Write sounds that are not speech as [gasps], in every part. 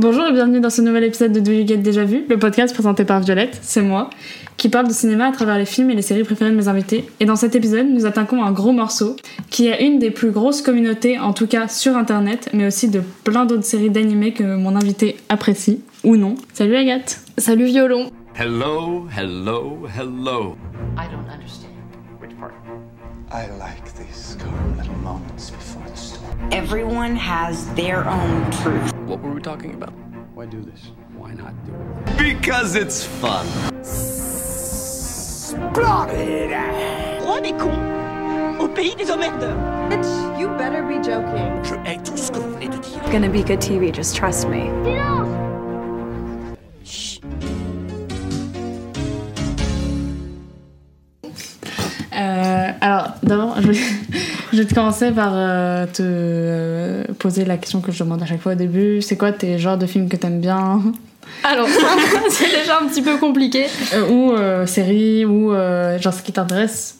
Bonjour et bienvenue dans ce nouvel épisode de Do You Get Déjà Vu, le podcast présenté par Violette, c'est moi, qui parle de cinéma à travers les films et les séries préférées de mes invités. Et dans cet épisode, nous attaquons un gros morceau qui est une des plus grosses communautés, en tout cas sur internet, mais aussi de plein d'autres séries d'animés que mon invité apprécie, ou non. Salut Agathe Salut Violon Hello, hello, hello. I don't understand. Which part? I like these calm little moments before the storm. Everyone has their own truth. What were we talking about? Why do this? Why not do it? Because it's fun. Roi des cons au pays des emmerdeurs. You better be joking. Je hais tout ce que vous venez de dire. Gonna be good TV, just trust me. Euh, alors, d'abord, je, vais- [laughs] je vais te commencer par euh, te euh, poser la question que je demande à chaque fois au début. C'est quoi tes genres de films que t'aimes bien? Alors, [laughs] [laughs] c'est déjà un petit peu compliqué. Euh, Ou euh, séries, ou euh, genre ce qui t'intéresse?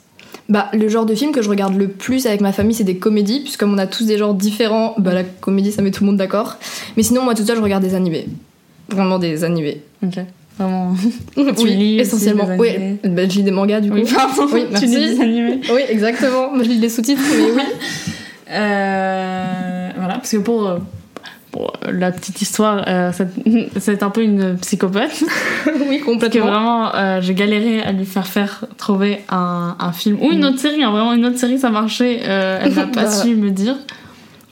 Bah, le genre de film que je regarde le plus avec ma famille, c'est des comédies, puisque comme on a tous des genres différents, bah la comédie ça met tout le monde d'accord. Mais sinon, moi toute seule, je regarde des animés. Vraiment des animés. Ok, vraiment. Tu oui, lis aussi essentiellement. des Oui, bah, je lis des mangas du coup. Oui, [laughs] pardon, Oui, tu lis des animés. Oui, exactement. Je lis les sous-titres, mais oui. [laughs] Euh, voilà, parce que pour, la petite histoire, euh, c'est- [laughs] un peu une psychopathe. oui, Parce que complètement. vraiment, euh, j'ai galéré à lui faire faire trouver un, un film ou une autre série. hein, vraiment, une autre série, ça marchait. euh, elle n'a pas Bah. su me dire.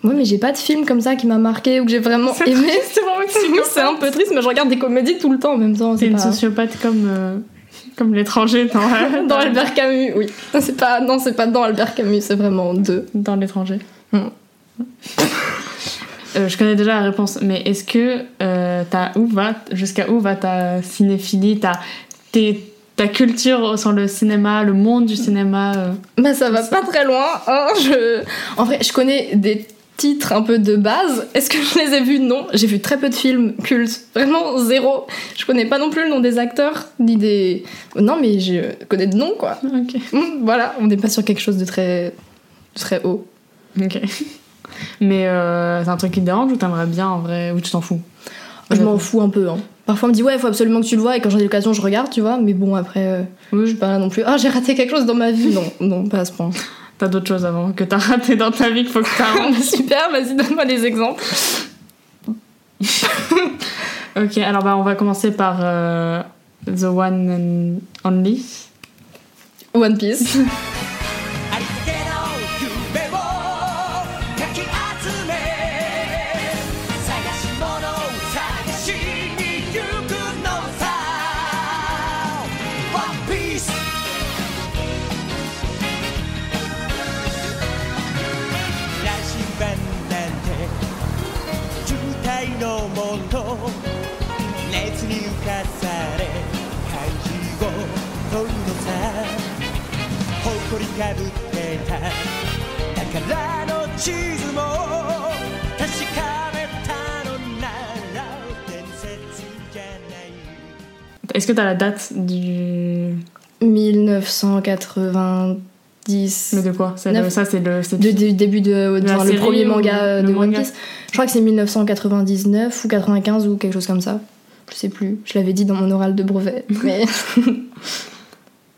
Ouais, mais j'ai pas de film comme ça qui m'a marqué ou que j'ai vraiment aimé. C'est vraiment [laughs] c'est un peu triste, mais je regarde des comédies tout le temps en même temps. C'est C'est une pas... sociopathe comme, euh, comme l'étranger dans, [laughs] Dans Albert Camus, oui. C'est pas, non, c'est pas dans Albert Camus, c'est vraiment deux. dans l'étranger. Mm. [laughs] Euh, je connais déjà la réponse, mais est-ce que euh, t'as- où va jusqu'à où va ta cinéphilie, ta, tes- ta culture sur le cinéma, le monde du cinéma euh, Bah ça va pas très loin. hein, je... En vrai, je connais des titres un peu de base. Est-ce que je les ai vus? Non. J'ai vu très peu de films cultes. Vraiment zéro. Je connais pas non plus le nom des acteurs, ni des... Non mais je connais de noms quoi. Ok. Hum, Voilà, on n'est pas sur quelque chose de très... de très haut. Ok. Mais euh, c'est un truc qui te dérange ou t'aimerais bien en vrai ou tu t'en fous? Je m'en fous un peu. Hein. Parfois on me dit ouais, il faut absolument que tu le vois et quand j'ai l'occasion je regarde, tu vois. Mais bon après, euh, je suis pas là non plus. Ah j'ai raté quelque chose dans ma vie. Non, non, pas à ce point. T'as d'autres choses avant que t'as raté dans ta vie qu'il faut que t'as [laughs] Super, vas-y donne-moi des exemples. [laughs] Ok, alors bah, on va commencer par euh, The One and Only. One Piece. [laughs] 誇りかぶってた宝の地図も確かめたのなら伝説じゃない Est-ce que t'as la date du. 1990. Mais de quoi C'est le- Neuf. Ça, c'est le. c'est- De- du début de, la enfin, le série premier ou manga euh, le de One manga Piece. Je crois que c'est 1999 ou 95 ou quelque chose comme ça. Je sais plus. Je l'avais dit dans mon oral de brevet. [laughs] Mais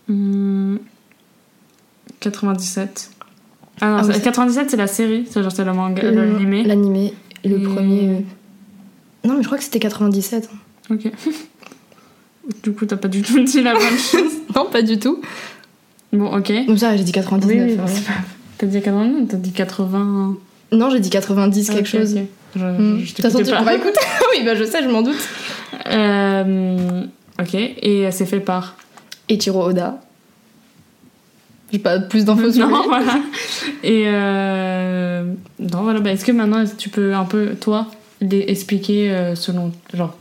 Hmm, 97. Ah non, Ah oui, c'est- 97, la série, c'est genre c'est le manga, l'animé. L'animé. Le Et- premier. euh, Non, mais je crois que c'était 97. Ok. [laughs] Du coup, t'as pas du tout dit la bonne chose. [laughs] Non, pas du tout. Bon, ok. Donc ça, j'ai dit 99. Oui, oui, ouais. c'est pas- T'as dit 80 T'as dit 80. Non, j'ai dit 90 quelque Ok, chose. ok. Je, Hmm. je tu pas. pourras écouter. [laughs] oui, bah je sais, je m'en doute. Euh, ok, et c'est fait par? Et Tiro Oda. J'ai pas plus d'infos sur. Non, [laughs] voilà. Et euh... non, voilà. Bah, Est-ce que maintenant tu peux un peu, toi, les expliquer euh, selon. Genre,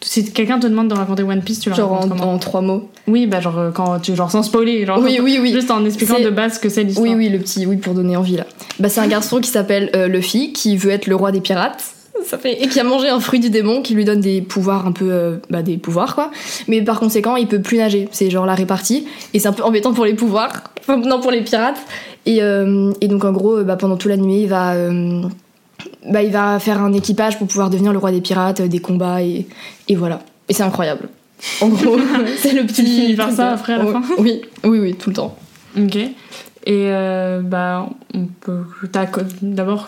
si quelqu'un te demande de raconter One Piece, tu le Genre en, en trois mots. Oui, bah, genre, euh, quand tu. Genre, sans spoiler. Genre, Oui, oui, oui. Juste en expliquant de base ce que c'est l'histoire. Oui, oui, le petit, oui, pour donner envie là. Bah, c'est un garçon qui s'appelle euh, Luffy, qui veut être le roi des pirates. Ça fait... Et qui a mangé un fruit du démon qui lui donne des pouvoirs un peu. euh, bah, des pouvoirs quoi. Mais par conséquent, il peut plus nager. C'est genre la répartie. Et c'est un peu embêtant pour les pouvoirs. Enfin, non, pour les pirates. Et, euh, et donc, en gros, euh, bah, pendant tout l'anime, il va. euh, bah, il va faire un équipage pour pouvoir devenir le roi des pirates, des combats et, et voilà. Et c'est incroyable. En gros, [laughs] c'est le petit. Tu finis par ça de- après, à la fin Oui, oui, oui, tout le temps. Ok. Et euh, bah, on peut. D'abord,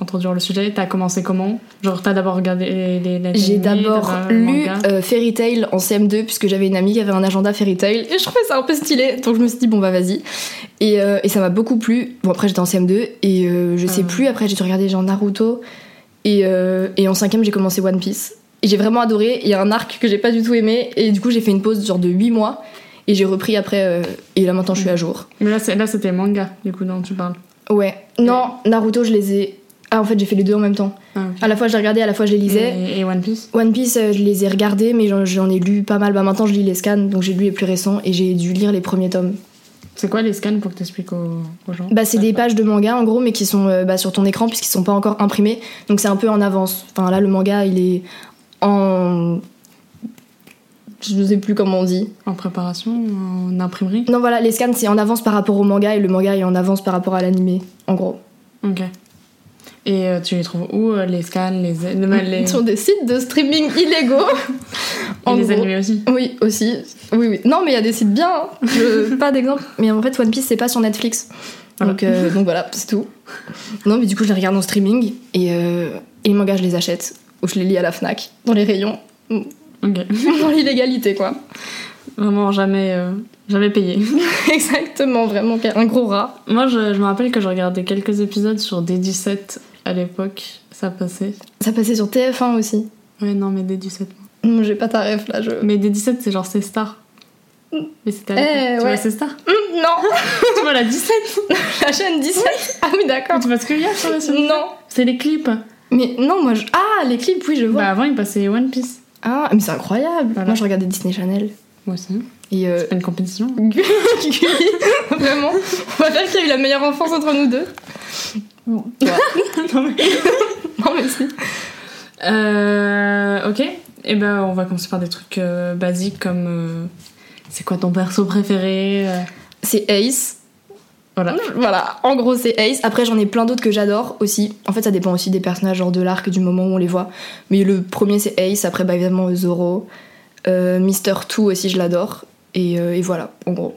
introduire le sujet, t'as commencé comment? Genre, t'as d'abord regardé les. les, J'ai d'abord lu euh, Fairy Tail en CM2 puisque j'avais une amie qui avait un agenda Fairy Tail et je trouvais ça un peu stylé donc je me suis dit bon bah vas-y. Et, euh, et ça m'a beaucoup plu. Bon après j'étais en CM2 et euh, je sais Ah. plus après j'ai dû regarder genre Naruto et, et en cinquième j'ai commencé One Piece. Et j'ai vraiment adoré. Il y a un arc que j'ai pas du tout aimé et du coup j'ai fait une pause genre de 8 mois et j'ai repris après et là maintenant je suis à jour. Mais là, c'est- là, c'était manga, du coup, dont tu parles. ouais. Non Naruto je les ai ah en fait j'ai fait les deux en même temps Ah, à la fois je les regardais à la fois je les lisais Et, et One Piece? One Piece, euh, je les ai regardés, mais j'en- ai lu pas mal. Bah maintenant, je lis les scans, donc j'ai lu les plus récents et j'ai dû lire les premiers tomes. C'est quoi les scans pour que t'expliques aux, aux gens? Bah, c'est des pages de manga en gros, mais qui sont euh, bah, sur ton écran puisqu'ils sont pas encore imprimés. Donc c'est un peu en avance. Enfin là, le manga, il est en. Je sais plus comment on dit. En préparation, en imprimerie? Non, voilà, les scans, c'est en avance par rapport au manga et le manga est en avance par rapport à l'animé, en gros. Ok. Et euh, tu les trouves où euh, Les scans, les. les, [laughs] Sur des sites de streaming illégaux. [laughs] et en les gros. animés aussi Oui, aussi. Oui, oui. Non, mais il y a des sites bien. hein. Je- pas d'exemple. Mais en fait, One Piece, c'est pas sur Netflix. Voilà. Donc, euh, donc voilà, c'est tout. Non, mais du coup, je les regarde en streaming. Et, euh, et les mangas, je les achète. Ou je les lis à la Fnac, dans les rayons. [laughs] Ok. Dans l'illégalité, quoi. Vraiment jamais, euh, jamais payé. Exactement, vraiment. Un gros rat. Moi, je, je me rappelle que je regardais quelques épisodes sur D17 à l'époque. Ça passait. Ça passait sur TF1 aussi. Ouais, non, mais D17. Hum, J'ai pas ta ref, là. Je... Mais D17, c'est genre c'est Star. Mais c'était Eh. Tu ouais. vois, c'est Star Hum, non [laughs] Tu vois la 17 [laughs] La chaîne 17 Ah oui, d'accord. Tu vois ce qu'il y a sur la chaîne Non. C'est les clips. Mais non, moi, je... Ah, les clips, oui, je vois. Bah, avant, il passait One Piece. Ah, mais c'est incroyable. Voilà. Moi, je regardais Disney Channel. Moi aussi. Euh, C'est pas une compétition. Gulli, [laughs] vraiment. On va dire qu'il y a eu la meilleure enfance entre nous deux. Bon, [laughs] non, mais... non, mais si. Euh, ok. Et ben, on va commencer par des trucs euh, basiques comme. euh, c'est quoi ton perso préféré euh, C'est Ace. Voilà. Voilà, en gros, c'est Ace. Après, j'en ai plein d'autres que j'adore aussi. En fait, ça dépend aussi des personnages, genre de l'arc, du moment où on les voit. Mais le premier, c'est Ace. Après, bah, évidemment, Zoro. Euh, Mister Two aussi, je l'adore. Et, euh, et voilà, en gros.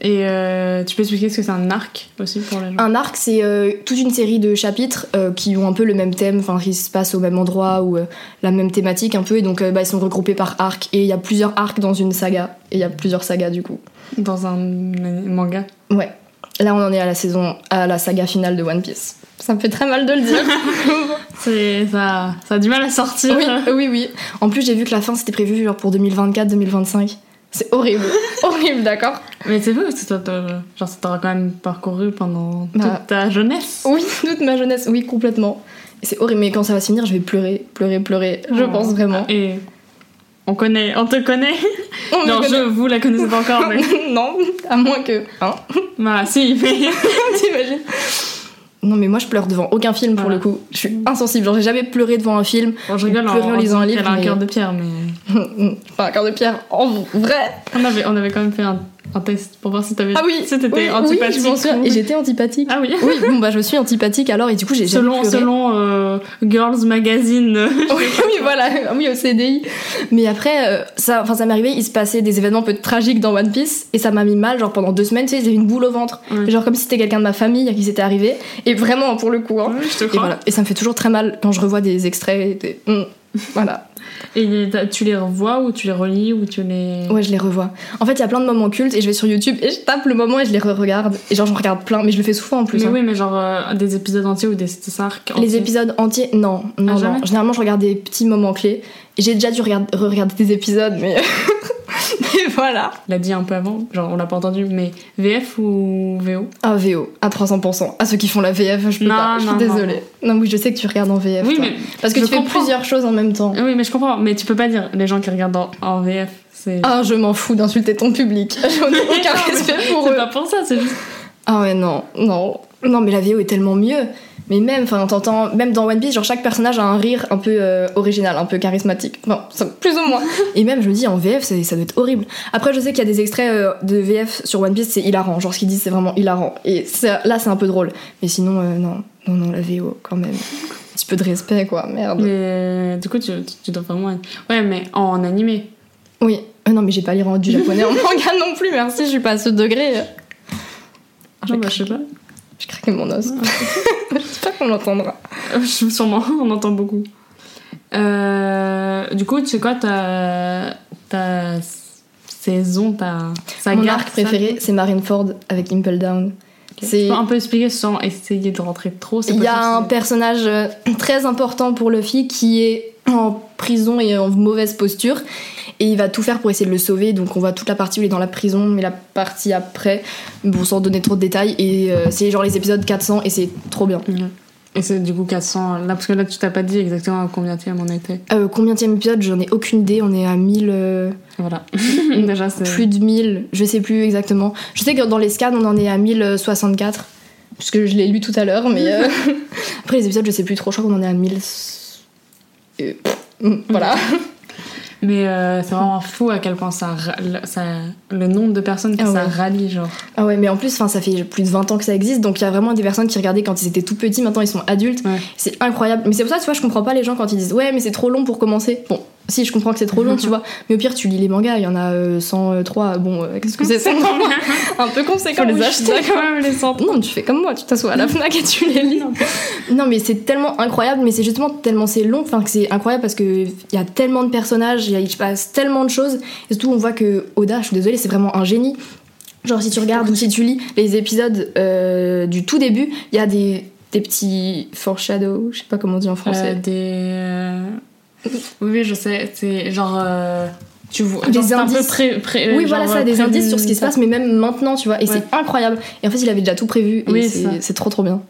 Et euh, tu peux expliquer ce que c'est un arc aussi pour les gens? Un arc, c'est euh, toute une série de chapitres euh, qui ont un peu le même thème, enfin qui se passent au même endroit ou euh, la même thématique un peu, et donc euh, bah, ils sont regroupés par arc. Et il y a plusieurs arcs dans une saga, et il y a plusieurs sagas du coup. Dans un manga? Ouais. Là, on en est à la saison, à la saga finale de One Piece. Ça me fait très mal de le dire. [laughs] C'est ça, ça a du mal à sortir. oui, oui, oui. En plus, j'ai vu que la fin c'était prévu genre pour 2024-2025. C'est horrible, [laughs] horrible, d'accord Mais c'est vrai parce que toi, genre, ça t'aura quand même parcouru pendant Bah. toute ta jeunesse. Oui, [laughs] toute ma jeunesse, oui, complètement. C'est horrible, mais quand ça va se finir, je vais pleurer, pleurer, pleurer. Je Oh. pense vraiment. Et on connaît, on te connaît. On non, je vous la connaissez pas encore, [laughs] mais. non, à moins que. Hein bah, si, mais. T'imagines Non, mais moi je pleure devant aucun film pour Voilà. le coup. Je suis insensible. Genre, j'ai jamais pleuré devant un film. Bon, je rigole en, Pleurer en lisant un livre, qu'elle a un mais- cœur de pierre, mais. [laughs] Enfin, un cœur de pierre, en vrai. On avait, on avait quand même fait un, un test pour voir si t'avais. Ah oui, si t'étais oui, antipathique. Oui, ou- Et j'étais antipathique. Ah oui. Oui, bon, bah je suis antipathique alors, et du coup, j'ai Selon, selon euh, Girls Magazine. euh, [laughs] oui, oui, voilà, oui, au CDI. Mais après, euh, ça, enfin, ça m'est arrivé, il se passait des événements un peu tragiques dans One Piece, et ça m'a mis mal, genre pendant deux semaines, tu sais, j'avais une boule au ventre. Ouais. Genre comme si c'était quelqu'un de ma famille à qui c'était arrivé. Et vraiment, pour le coup, hein. Ouais, je te Et crois. voilà. Et ça me fait toujours très mal quand je revois des extraits. Des... Mm. Voilà. Et tu les revois ou tu les relis ou tu les. Ouais, je les revois. En fait, il y a plein de moments cultes et je vais sur YouTube et je tape le moment et je les re-regarde. Et genre, j'en regarde plein, mais je le fais souvent en plus. Mais hein. oui, mais genre euh, des épisodes entiers ou des, des arcs Les épisodes entiers, non, non, Ah, non. Généralement, je regarde des petits moments clés. J'ai déjà dû regarder, re-regarder des épisodes, mais. [laughs] [laughs] voilà. l'a dit un peu avant, genre on l'a pas entendu, mais VF ou VO Ah, VO, à 300%. À ceux qui font la VF, je peux Non, pas. Je suis non, désolée. Non. oui, je sais que tu regardes en VF. Oui, toi. mais Parce que tu fais plusieurs choses en même temps. Oui, mais je comprends, mais tu peux pas dire les gens qui regardent en, en VF. C'est Ah, je m'en fous d'insulter ton public. [laughs] J'en ai aucun respect pour c'est eux. pas pour ça, c'est juste. Ah ouais, non, non. Non, mais la VO est tellement mieux. Mais même, enfin, t'entends, même dans One Piece, genre chaque personnage a un rire un peu euh, original, un peu charismatique. Enfin, ça- plus ou moins. [laughs] Et même, je me dis, en VF, ça doit être horrible. Après, je sais qu'il y a des extraits euh, de VF sur One Piece, c'est hilarant. Genre, ce qu'ils disent, c'est vraiment hilarant. Et ça- là, c'est un peu drôle. Mais sinon, euh, non. Non, non, la VO, quand même. Un petit peu de respect, quoi, merde. Mais du coup, tu, tu- dois vraiment. être- Ouais, mais en animé. Oui. Non, mais j'ai pas lire du japonais en [laughs] manga non plus, merci, je suis pas à ce degré. Ah, Non, bah, je sais pas. J'ai craqué mon os. [laughs] J'espère qu'on l'entendra. [laughs] Sûrement, on entend beaucoup. Euh, du coup, tu sais quoi, ta, ta saison, ta saga Mon arc préféré, c'est Marineford avec Impel Down. Tu C'est peux un peu expliquer sans essayer de rentrer trop c'est Il y a un personnage euh, très important pour Luffy qui est en prison et en mauvaise posture. Et il va tout faire pour essayer de le sauver. Donc on voit toute la partie où il est dans la prison, mais la partie après, bon, sans donner trop de détails. Et euh, c'est genre les épisodes 400 et c'est trop bien. Mhm. Et c'est du coup 400. Là, parce que là, tu t'as pas dit exactement à combien on était. Euh, combien de épisode J'en ai aucune idée. On est à 1000. euh, Voilà. [laughs] [laughs] Déjà, c'est. plus de 1000. Je sais plus exactement. Je sais que dans les scans, on en est à 1064. Puisque je l'ai lu tout à l'heure. Mais euh, [laughs] après les épisodes, je sais plus trop. Je crois qu'on en est à 1000. euh, Voilà. Mais euh, c'est vraiment fou à quel point ça. Le nombre de personnes que Ah ça rallie, genre. Ah ouais, mais en plus, enfin, ça fait plus de 20 ans que ça existe, donc il y a vraiment des personnes qui regardaient quand ils étaient tout petits, maintenant ils sont adultes. Ouais. C'est incroyable. Mais c'est pour ça, tu vois, je comprends pas les gens quand ils disent ouais, mais c'est trop long pour commencer. Bon, si, je comprends que c'est trop long, tu vois, mais au pire, tu lis les mangas, il y en a euh, 103. Bon, euh, qu'est-ce que c'est 103 [laughs] Un peu conséquent. Faut les oui, acheter quand même, les centres. Non, tu fais comme moi, tu t'assois à la [laughs] Fnac et tu les lis. Non, mais c'est tellement incroyable, mais c'est justement tellement c'est long, enfin que c'est incroyable parce que il y a tellement de personnages, il se passe tellement de choses, et surtout on voit que Oda, je suis désolée, c'est vraiment un génie. Genre si tu regardes ou si tu lis les épisodes euh, du tout début, il y a des, des petits foreshadow, je sais pas comment on dit en Euh, français. des. Oui, oui, je sais. C'est genre. euh, Tu vois. Des genre, c'est un peu pré- pré- oui, genre, voilà, ça, des indices sur ce qui se passe, mais même maintenant, tu vois, et Ouais. c'est incroyable. Et en fait, il avait déjà tout prévu, Oui, c'est trop trop bien.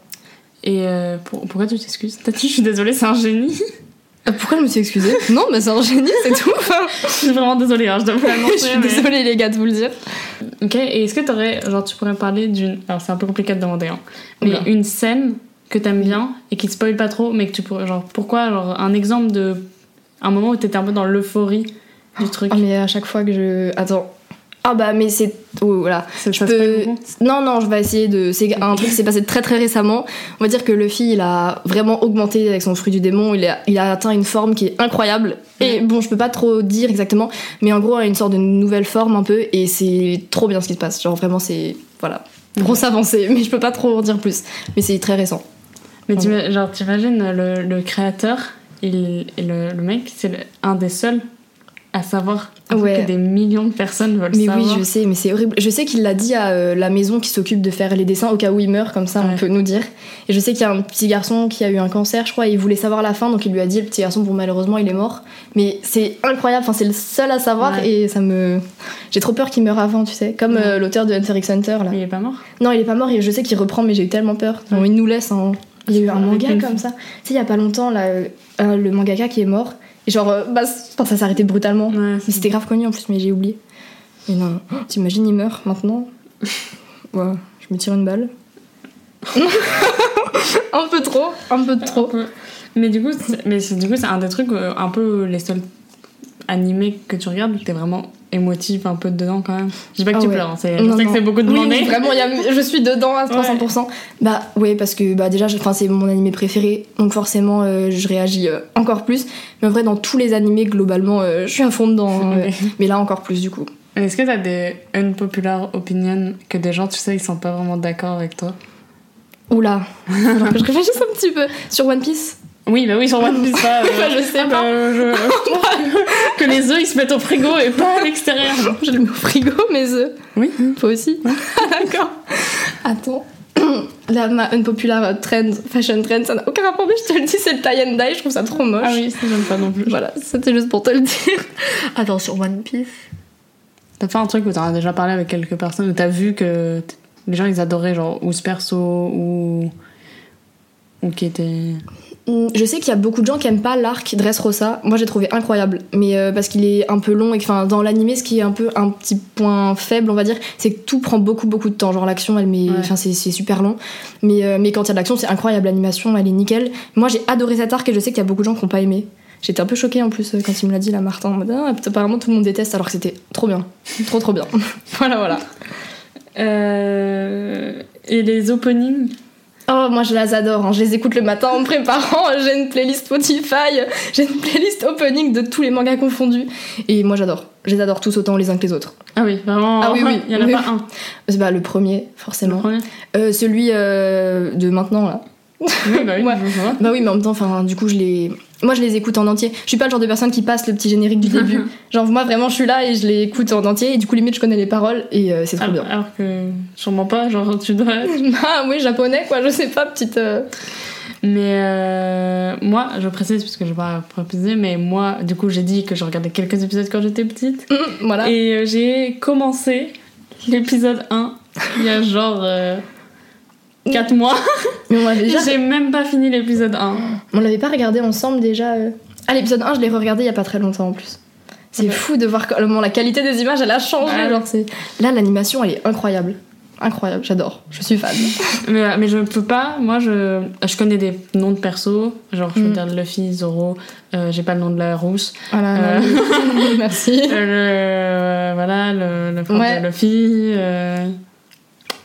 Et euh, pour- pourquoi tu t'excuses? T'as dit, je suis désolée, c'est un génie. [laughs] Euh, Pourquoi je me suis excusée? Non, mais c'est un génie, c'est tout. [laughs] Je suis vraiment désolée, hein, je dois vous [laughs] je l'annoncer. suis mais- désolée, les gars, de vous le dire. Ok, et est-ce que t'aurais. Genre, tu pourrais parler d'une. Alors, c'est un peu compliqué de demander, hein. Mais Oula. une scène que t'aimes bien et qui te spoil pas trop, mais que tu pourrais. Genre, pourquoi Genre, un exemple de. Un moment où t'étais un peu dans l'euphorie du truc. Ah, mais à chaque fois que je. Attends. Ah bah mais c'est oh, voilà. Je ça se peux Non non, je vais essayer de c'est un truc qui s'est passé très très récemment. On va dire que Luffy, il a vraiment augmenté avec son fruit du démon, il a, il a atteint une forme qui est incroyable. Et bon, je peux pas trop dire exactement, mais en gros, il a une sorte de nouvelle forme un peu et c'est trop bien ce qui se passe. Genre vraiment c'est voilà, grosse avancée, [laughs] mais je peux pas trop en dire plus. Mais c'est très récent. Mais genre, t'imagines le, le créateur il, et le, le mec, c'est un des seuls à savoir Ouais. que des millions de personnes veulent Mais savoir. oui, je sais, mais c'est horrible. Je sais qu'il l'a dit à euh, la maison qui s'occupe de faire les dessins au cas où il meurt, comme ça on peut nous dire. Et je sais qu'il y a un petit garçon qui a eu un cancer, je crois, et il voulait savoir la fin, donc il lui a dit le petit garçon, bon malheureusement il est mort. Mais c'est incroyable, enfin c'est le seul à savoir Ouais. et ça me. J'ai trop peur qu'il meure avant, tu sais, comme euh, l'auteur de Hunter x Hunter là. Mais il est pas mort Non, il est pas mort et je sais qu'il reprend, mais j'ai eu tellement peur. Bon, il nous laisse un. Il y a eu un manga comme ça. Tu sais, il y a pas longtemps, là, euh, euh, le mangaka qui est mort. Et genre, euh, bah, ça s'est arrêté brutalement. Ouais, Mais c'était grave connu en plus, mais j'ai oublié. Mais non, Oh, t'imagines, il meurt maintenant [laughs] Ouais, je me tire une balle. [laughs] un peu trop, un peu trop. Mais du coup, c'est- mais du coup, c'est un des trucs, euh, un peu les seuls animés que tu regardes où t'es vraiment émotif un peu dedans quand même. Je dis pas que Ah tu ouais. pleures, hein, c'est- je Non, sais non. que c'est beaucoup Oui, demandé. oui, vraiment, il y a- je suis dedans à 300%. Bah ouais, parce que bah, déjà, c'est mon animé préféré, donc forcément, euh, je réagis euh, encore plus. Mais en vrai, dans tous les animés, globalement, euh, je suis à fond dedans. hein, [laughs] mais là, encore plus du coup. Est-ce que t'as des unpopular opinions que des gens, tu sais, ils sont pas vraiment d'accord avec toi? Oula, [laughs] je réfléchisse un petit peu. Sur One Piece? Oui, bah oui, sur One Piece, ça. [laughs] euh, Bah, je sais ah pas. bah, je- [laughs] que les œufs ils se mettent au frigo et pas à l'extérieur. [laughs] Je le mets au frigo, mes œufs. Oui. Toi aussi D'accord. Attends. [clears throat] Là, ma unpopular trend, fashion trend, ça n'a aucun rapport, mais je te le dis, c'est le tie and dye, je trouve ça trop moche. Ah oui, ça j'aime pas non plus. Voilà, c'était juste pour te le dire. Attends, sur One Piece. T'as fait un truc où t'en as déjà parlé avec quelques personnes, où t'as vu que les gens ils adoraient, genre, ou ce perso, ou. ou qui était. Hmm, Je sais qu'il y a beaucoup de gens qui aiment pas l'arc Dressrosa. Moi, j'ai trouvé incroyable, mais euh, parce qu'il est un peu long et que, enfin, dans l'animé, ce qui est un peu un petit point faible, on va dire, c'est que tout prend beaucoup beaucoup de temps. Genre l'action, elle met, enfin, c'est c'est super long. Mais euh, mais quand il y a de l'action, c'est incroyable. L'animation, elle est nickel. Moi, j'ai adoré cet arc et je sais qu'il y a beaucoup de gens qui ont pas aimé. J'étais un peu choquée en plus euh, quand il me l'a dit, là, Martin. En mode, ah, apparemment, tout le monde déteste alors que c'était trop bien. trop trop bien. [laughs] voilà, voilà. Euh, Et les openings Oh, moi je les adore, hein. je les écoute le matin en me [laughs] préparant, j'ai une playlist Spotify, j'ai une playlist opening de tous les mangas confondus. Et moi j'adore, je les adore tous autant les uns que les autres. Ah oui, vraiment. Ah oui, oui, Il y en a oui. pas un. C'est bah, le premier, forcément. Le premier. Euh, celui euh, de maintenant là. Oui, bah oui, [laughs] Ouais. Bah oui, mais en même temps, du coup, je les. Moi, je les écoute en entier. Je suis pas le genre de personne qui passe le petit générique du début. [laughs] genre, moi, vraiment, je suis là et je les écoute en entier. Et du coup, limite, je connais les paroles et euh, c'est trop Alors, bien. alors que sûrement pas, genre tu dois. [laughs] ah oui, japonais, quoi, je sais pas, petite. euh, Mais euh, moi, je précise parce que je vais pas préciser, mais moi, du coup, j'ai dit que je regardais quelques épisodes quand j'étais petite. hum, voilà. Et euh, j'ai commencé l'épisode 1 il y a genre 4 mois. [laughs] Mais on l'avait déjà. J'ai même pas fini l'épisode 1. On l'avait pas regardé ensemble déjà. euh. Ah, l'épisode 1, je l'ai regardé il y a pas très longtemps en plus. C'est Ouais. fou de voir comment la qualité des images, elle a changé. Ouais. Genre, c'est... Là, l'animation, elle est incroyable. Incroyable, j'adore. Je suis fan. [laughs] Mais, mais je peux pas, moi je, je connais des noms de persos, genre je peux Mm. dire Luffy, Zoro, euh, j'ai pas le nom de la rousse. Voilà, Euh. non, [laughs] merci. Euh, le, voilà, le, le frère Ouais. de Luffy.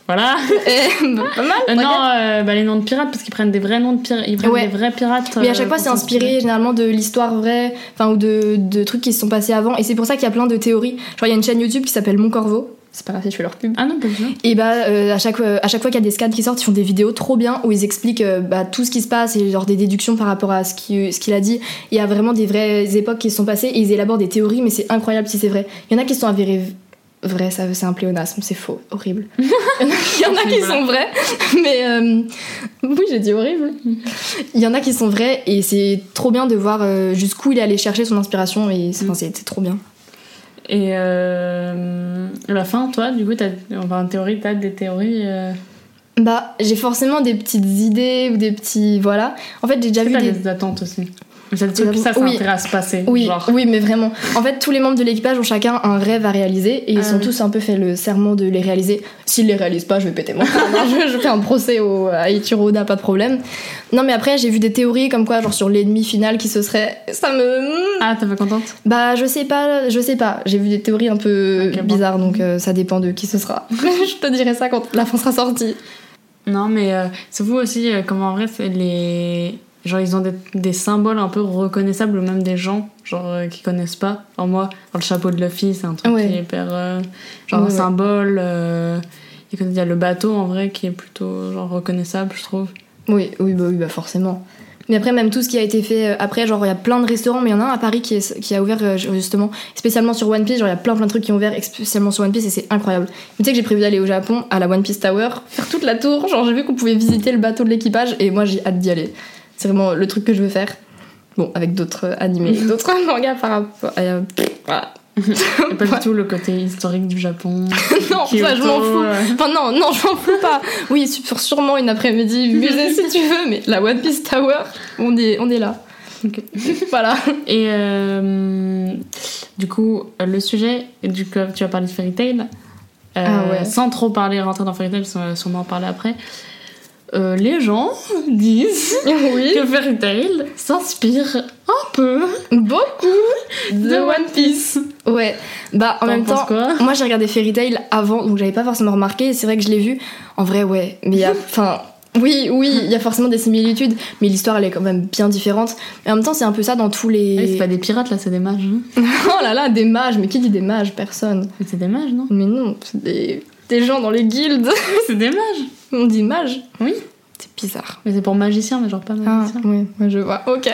Euh, voilà. [laughs] Eh, [laughs] bah, pas mal. Euh, non, euh, bah, les noms de pirates, parce qu'ils prennent des vrais noms de pirates. Ils prennent Ouais. des vrais pirates. Mais à euh, chaque fois, pour c'est inspiré généralement de l'histoire vraie, enfin, ou de, de trucs qui se sont passés avant. Et c'est pour ça qu'il y a plein de théories. Genre, il y a une chaîne YouTube qui s'appelle Mon Corvo. C'est pas grave si je fais leur pub. Ah non, pas du tout. Et bah, euh, à, chaque, à chaque fois qu'il y a des scans qui sortent, ils font des vidéos trop bien où ils expliquent euh, bah, tout ce qui se passe et genre des déductions par rapport à ce qu'il ce qu'il a dit. Il y a vraiment des vraies époques qui se sont passées et ils élaborent des théories, mais c'est incroyable si c'est vrai. Il y en a qui sont avérées vraies, ça c'est un pléonasme, c'est faux, horrible. [laughs] Il y en a, qui sont vraies, mais euh, oui, j'ai dit horrible. Il y en a qui sont vraies et c'est trop bien de voir euh, jusqu'où il est allé chercher son inspiration et c'est enfin, c'est trop bien. Et euh, la fin, toi, du coup, t'as, enfin, en théorie, t'as des théories. euh, Bah, j'ai forcément des petites idées ou des petits. Voilà. En fait, j'ai déjà vu des. des attentes aussi Truc, ça, c'est Oui. intérêt à se passer. Oui, genre. oui, mais vraiment. En fait, tous les membres de l'équipage ont chacun un rêve à réaliser et ils Ah oui. tous un peu fait le serment de les réaliser. S'ils les réalisent pas, je vais péter mon [laughs] je, je fais un procès au, à Ichiro Oda, pas de problème. Non, mais après, j'ai vu des théories comme quoi, genre sur l'ennemi final qui se serait. Ça me. Ah, t'es pas contente? Bah, je sais pas, je sais pas. J'ai vu des théories un peu bon. bizarres, donc euh, ça dépend de qui ce sera. [laughs] je te dirai ça quand la fin sera sortie. Non, mais euh, c'est vous aussi, euh, comment en vrai, c'est les. Genre, ils ont des, des symboles un peu reconnaissables, même des gens, genre, euh, qui connaissent pas. Enfin, moi, dans le chapeau de Luffy, c'est un truc Ouais. qui est hyper. euh, genre, Ouais, un ouais. symbole. euh, il y a le bateau, en vrai, qui est plutôt, genre, reconnaissable, je trouve. Oui, oui, bah oui, bah forcément. Mais après, même tout ce qui a été fait euh, après, genre, il y a plein de restaurants, mais il y en a un à Paris qui, est, qui a ouvert justement, spécialement sur One Piece. Genre, il y a plein plein de trucs qui ont ouvert spécialement sur One Piece et c'est incroyable. Mais tu sais que j'ai prévu d'aller au Japon, à la One Piece Tower, [laughs] faire toute la tour. Genre, j'ai vu qu'on pouvait visiter le bateau de l'équipage et moi, j'ai hâte d'y aller. C'est vraiment le truc que je veux faire. Bon, avec d'autres animés, [laughs] d'autres mangas par rapport. euh, voilà. Et [laughs] pas du tout le côté historique du Japon. [laughs] Non, Kyoto, ça, je m'en fous. euh. Enfin, non, non, je m'en fous pas. Oui, sur sûrement une après-midi musée si tu veux, mais la One Piece Tower, on est, on est là. Ok. Voilà. Et euh, du coup, le sujet, du coup, tu as parlé de Fairy Tail. Euh, Ah ouais. Sans trop parler, rentrer dans Fairy Tail, parce qu'on va sûrement en parler après. Euh, les gens [laughs] disent Oui. que Fairy Tail s'inspire un peu Beaucoup de One Piece. Ouais. Bah, en même temps, moi j'ai regardé Fairy Tail avant, donc j'avais pas forcément remarqué. C'est vrai que je l'ai vu. En vrai, ouais. Mais il y a. [laughs] Enfin. Oui, oui, il y a forcément des similitudes, mais l'histoire elle est quand même bien différente. Mais en même temps, c'est un peu ça dans tous les. c'est pas des pirates là, c'est des mages. hein. [laughs] oh là là, des mages, mais qui dit des mages? Personne. Mais C'est des mages, non? Mais non, c'est des... des gens dans les guildes. C'est des mages. [laughs] On dit mages Oui. C'est bizarre. Mais c'est pour magicien, mais genre pas Ah, magicien. oui, ouais, je vois. Ok.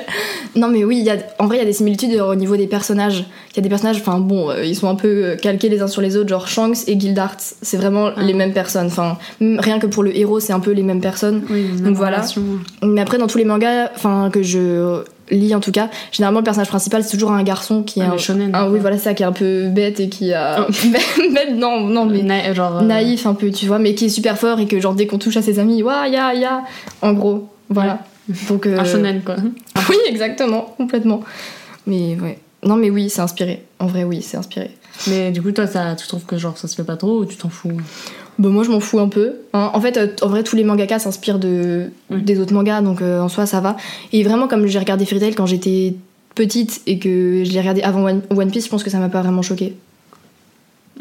Non, mais oui, y a, en vrai, il y a des similitudes au niveau des personnages. Il y a des personnages, enfin bon, euh, ils sont un peu euh, calqués les uns sur les autres, genre Shanks et Gildart. C'est vraiment Ah. les mêmes personnes. Enfin, rien que pour le héros, c'est un peu les mêmes personnes. Oui, Donc voilà. relation. Mais après, dans tous les mangas, enfin, que je lis en tout cas, généralement, le personnage principal, c'est toujours un garçon qui est Ah, un. shonen, un- oui, quoi. voilà, ça, qui est un peu bête et qui a. [laughs] Bête, non, non, mais. Na- genre, euh, Naïf un peu, tu vois, mais qui est super fort et que, genre, dès qu'on touche à ses amis, waouh, ya, ya. En gros, voilà. Donc. euh, Un shonen, quoi. [laughs] oui, exactement, complètement. Mais ouais. Non, mais oui, c'est inspiré. En vrai, oui, c'est inspiré. Mais du coup, toi, ça, tu trouves que genre ça se fait pas trop ou tu t'en fous? Bon, moi, je m'en fous un peu. hein. En fait, euh, en vrai, tous les mangakas s'inspirent de Oui. des autres mangas, donc euh, en soi, ça va. Et vraiment, comme j'ai regardé Fairy Tail quand j'étais petite et que je l'ai regardé avant One, One Piece, je pense que ça m'a pas vraiment choqué.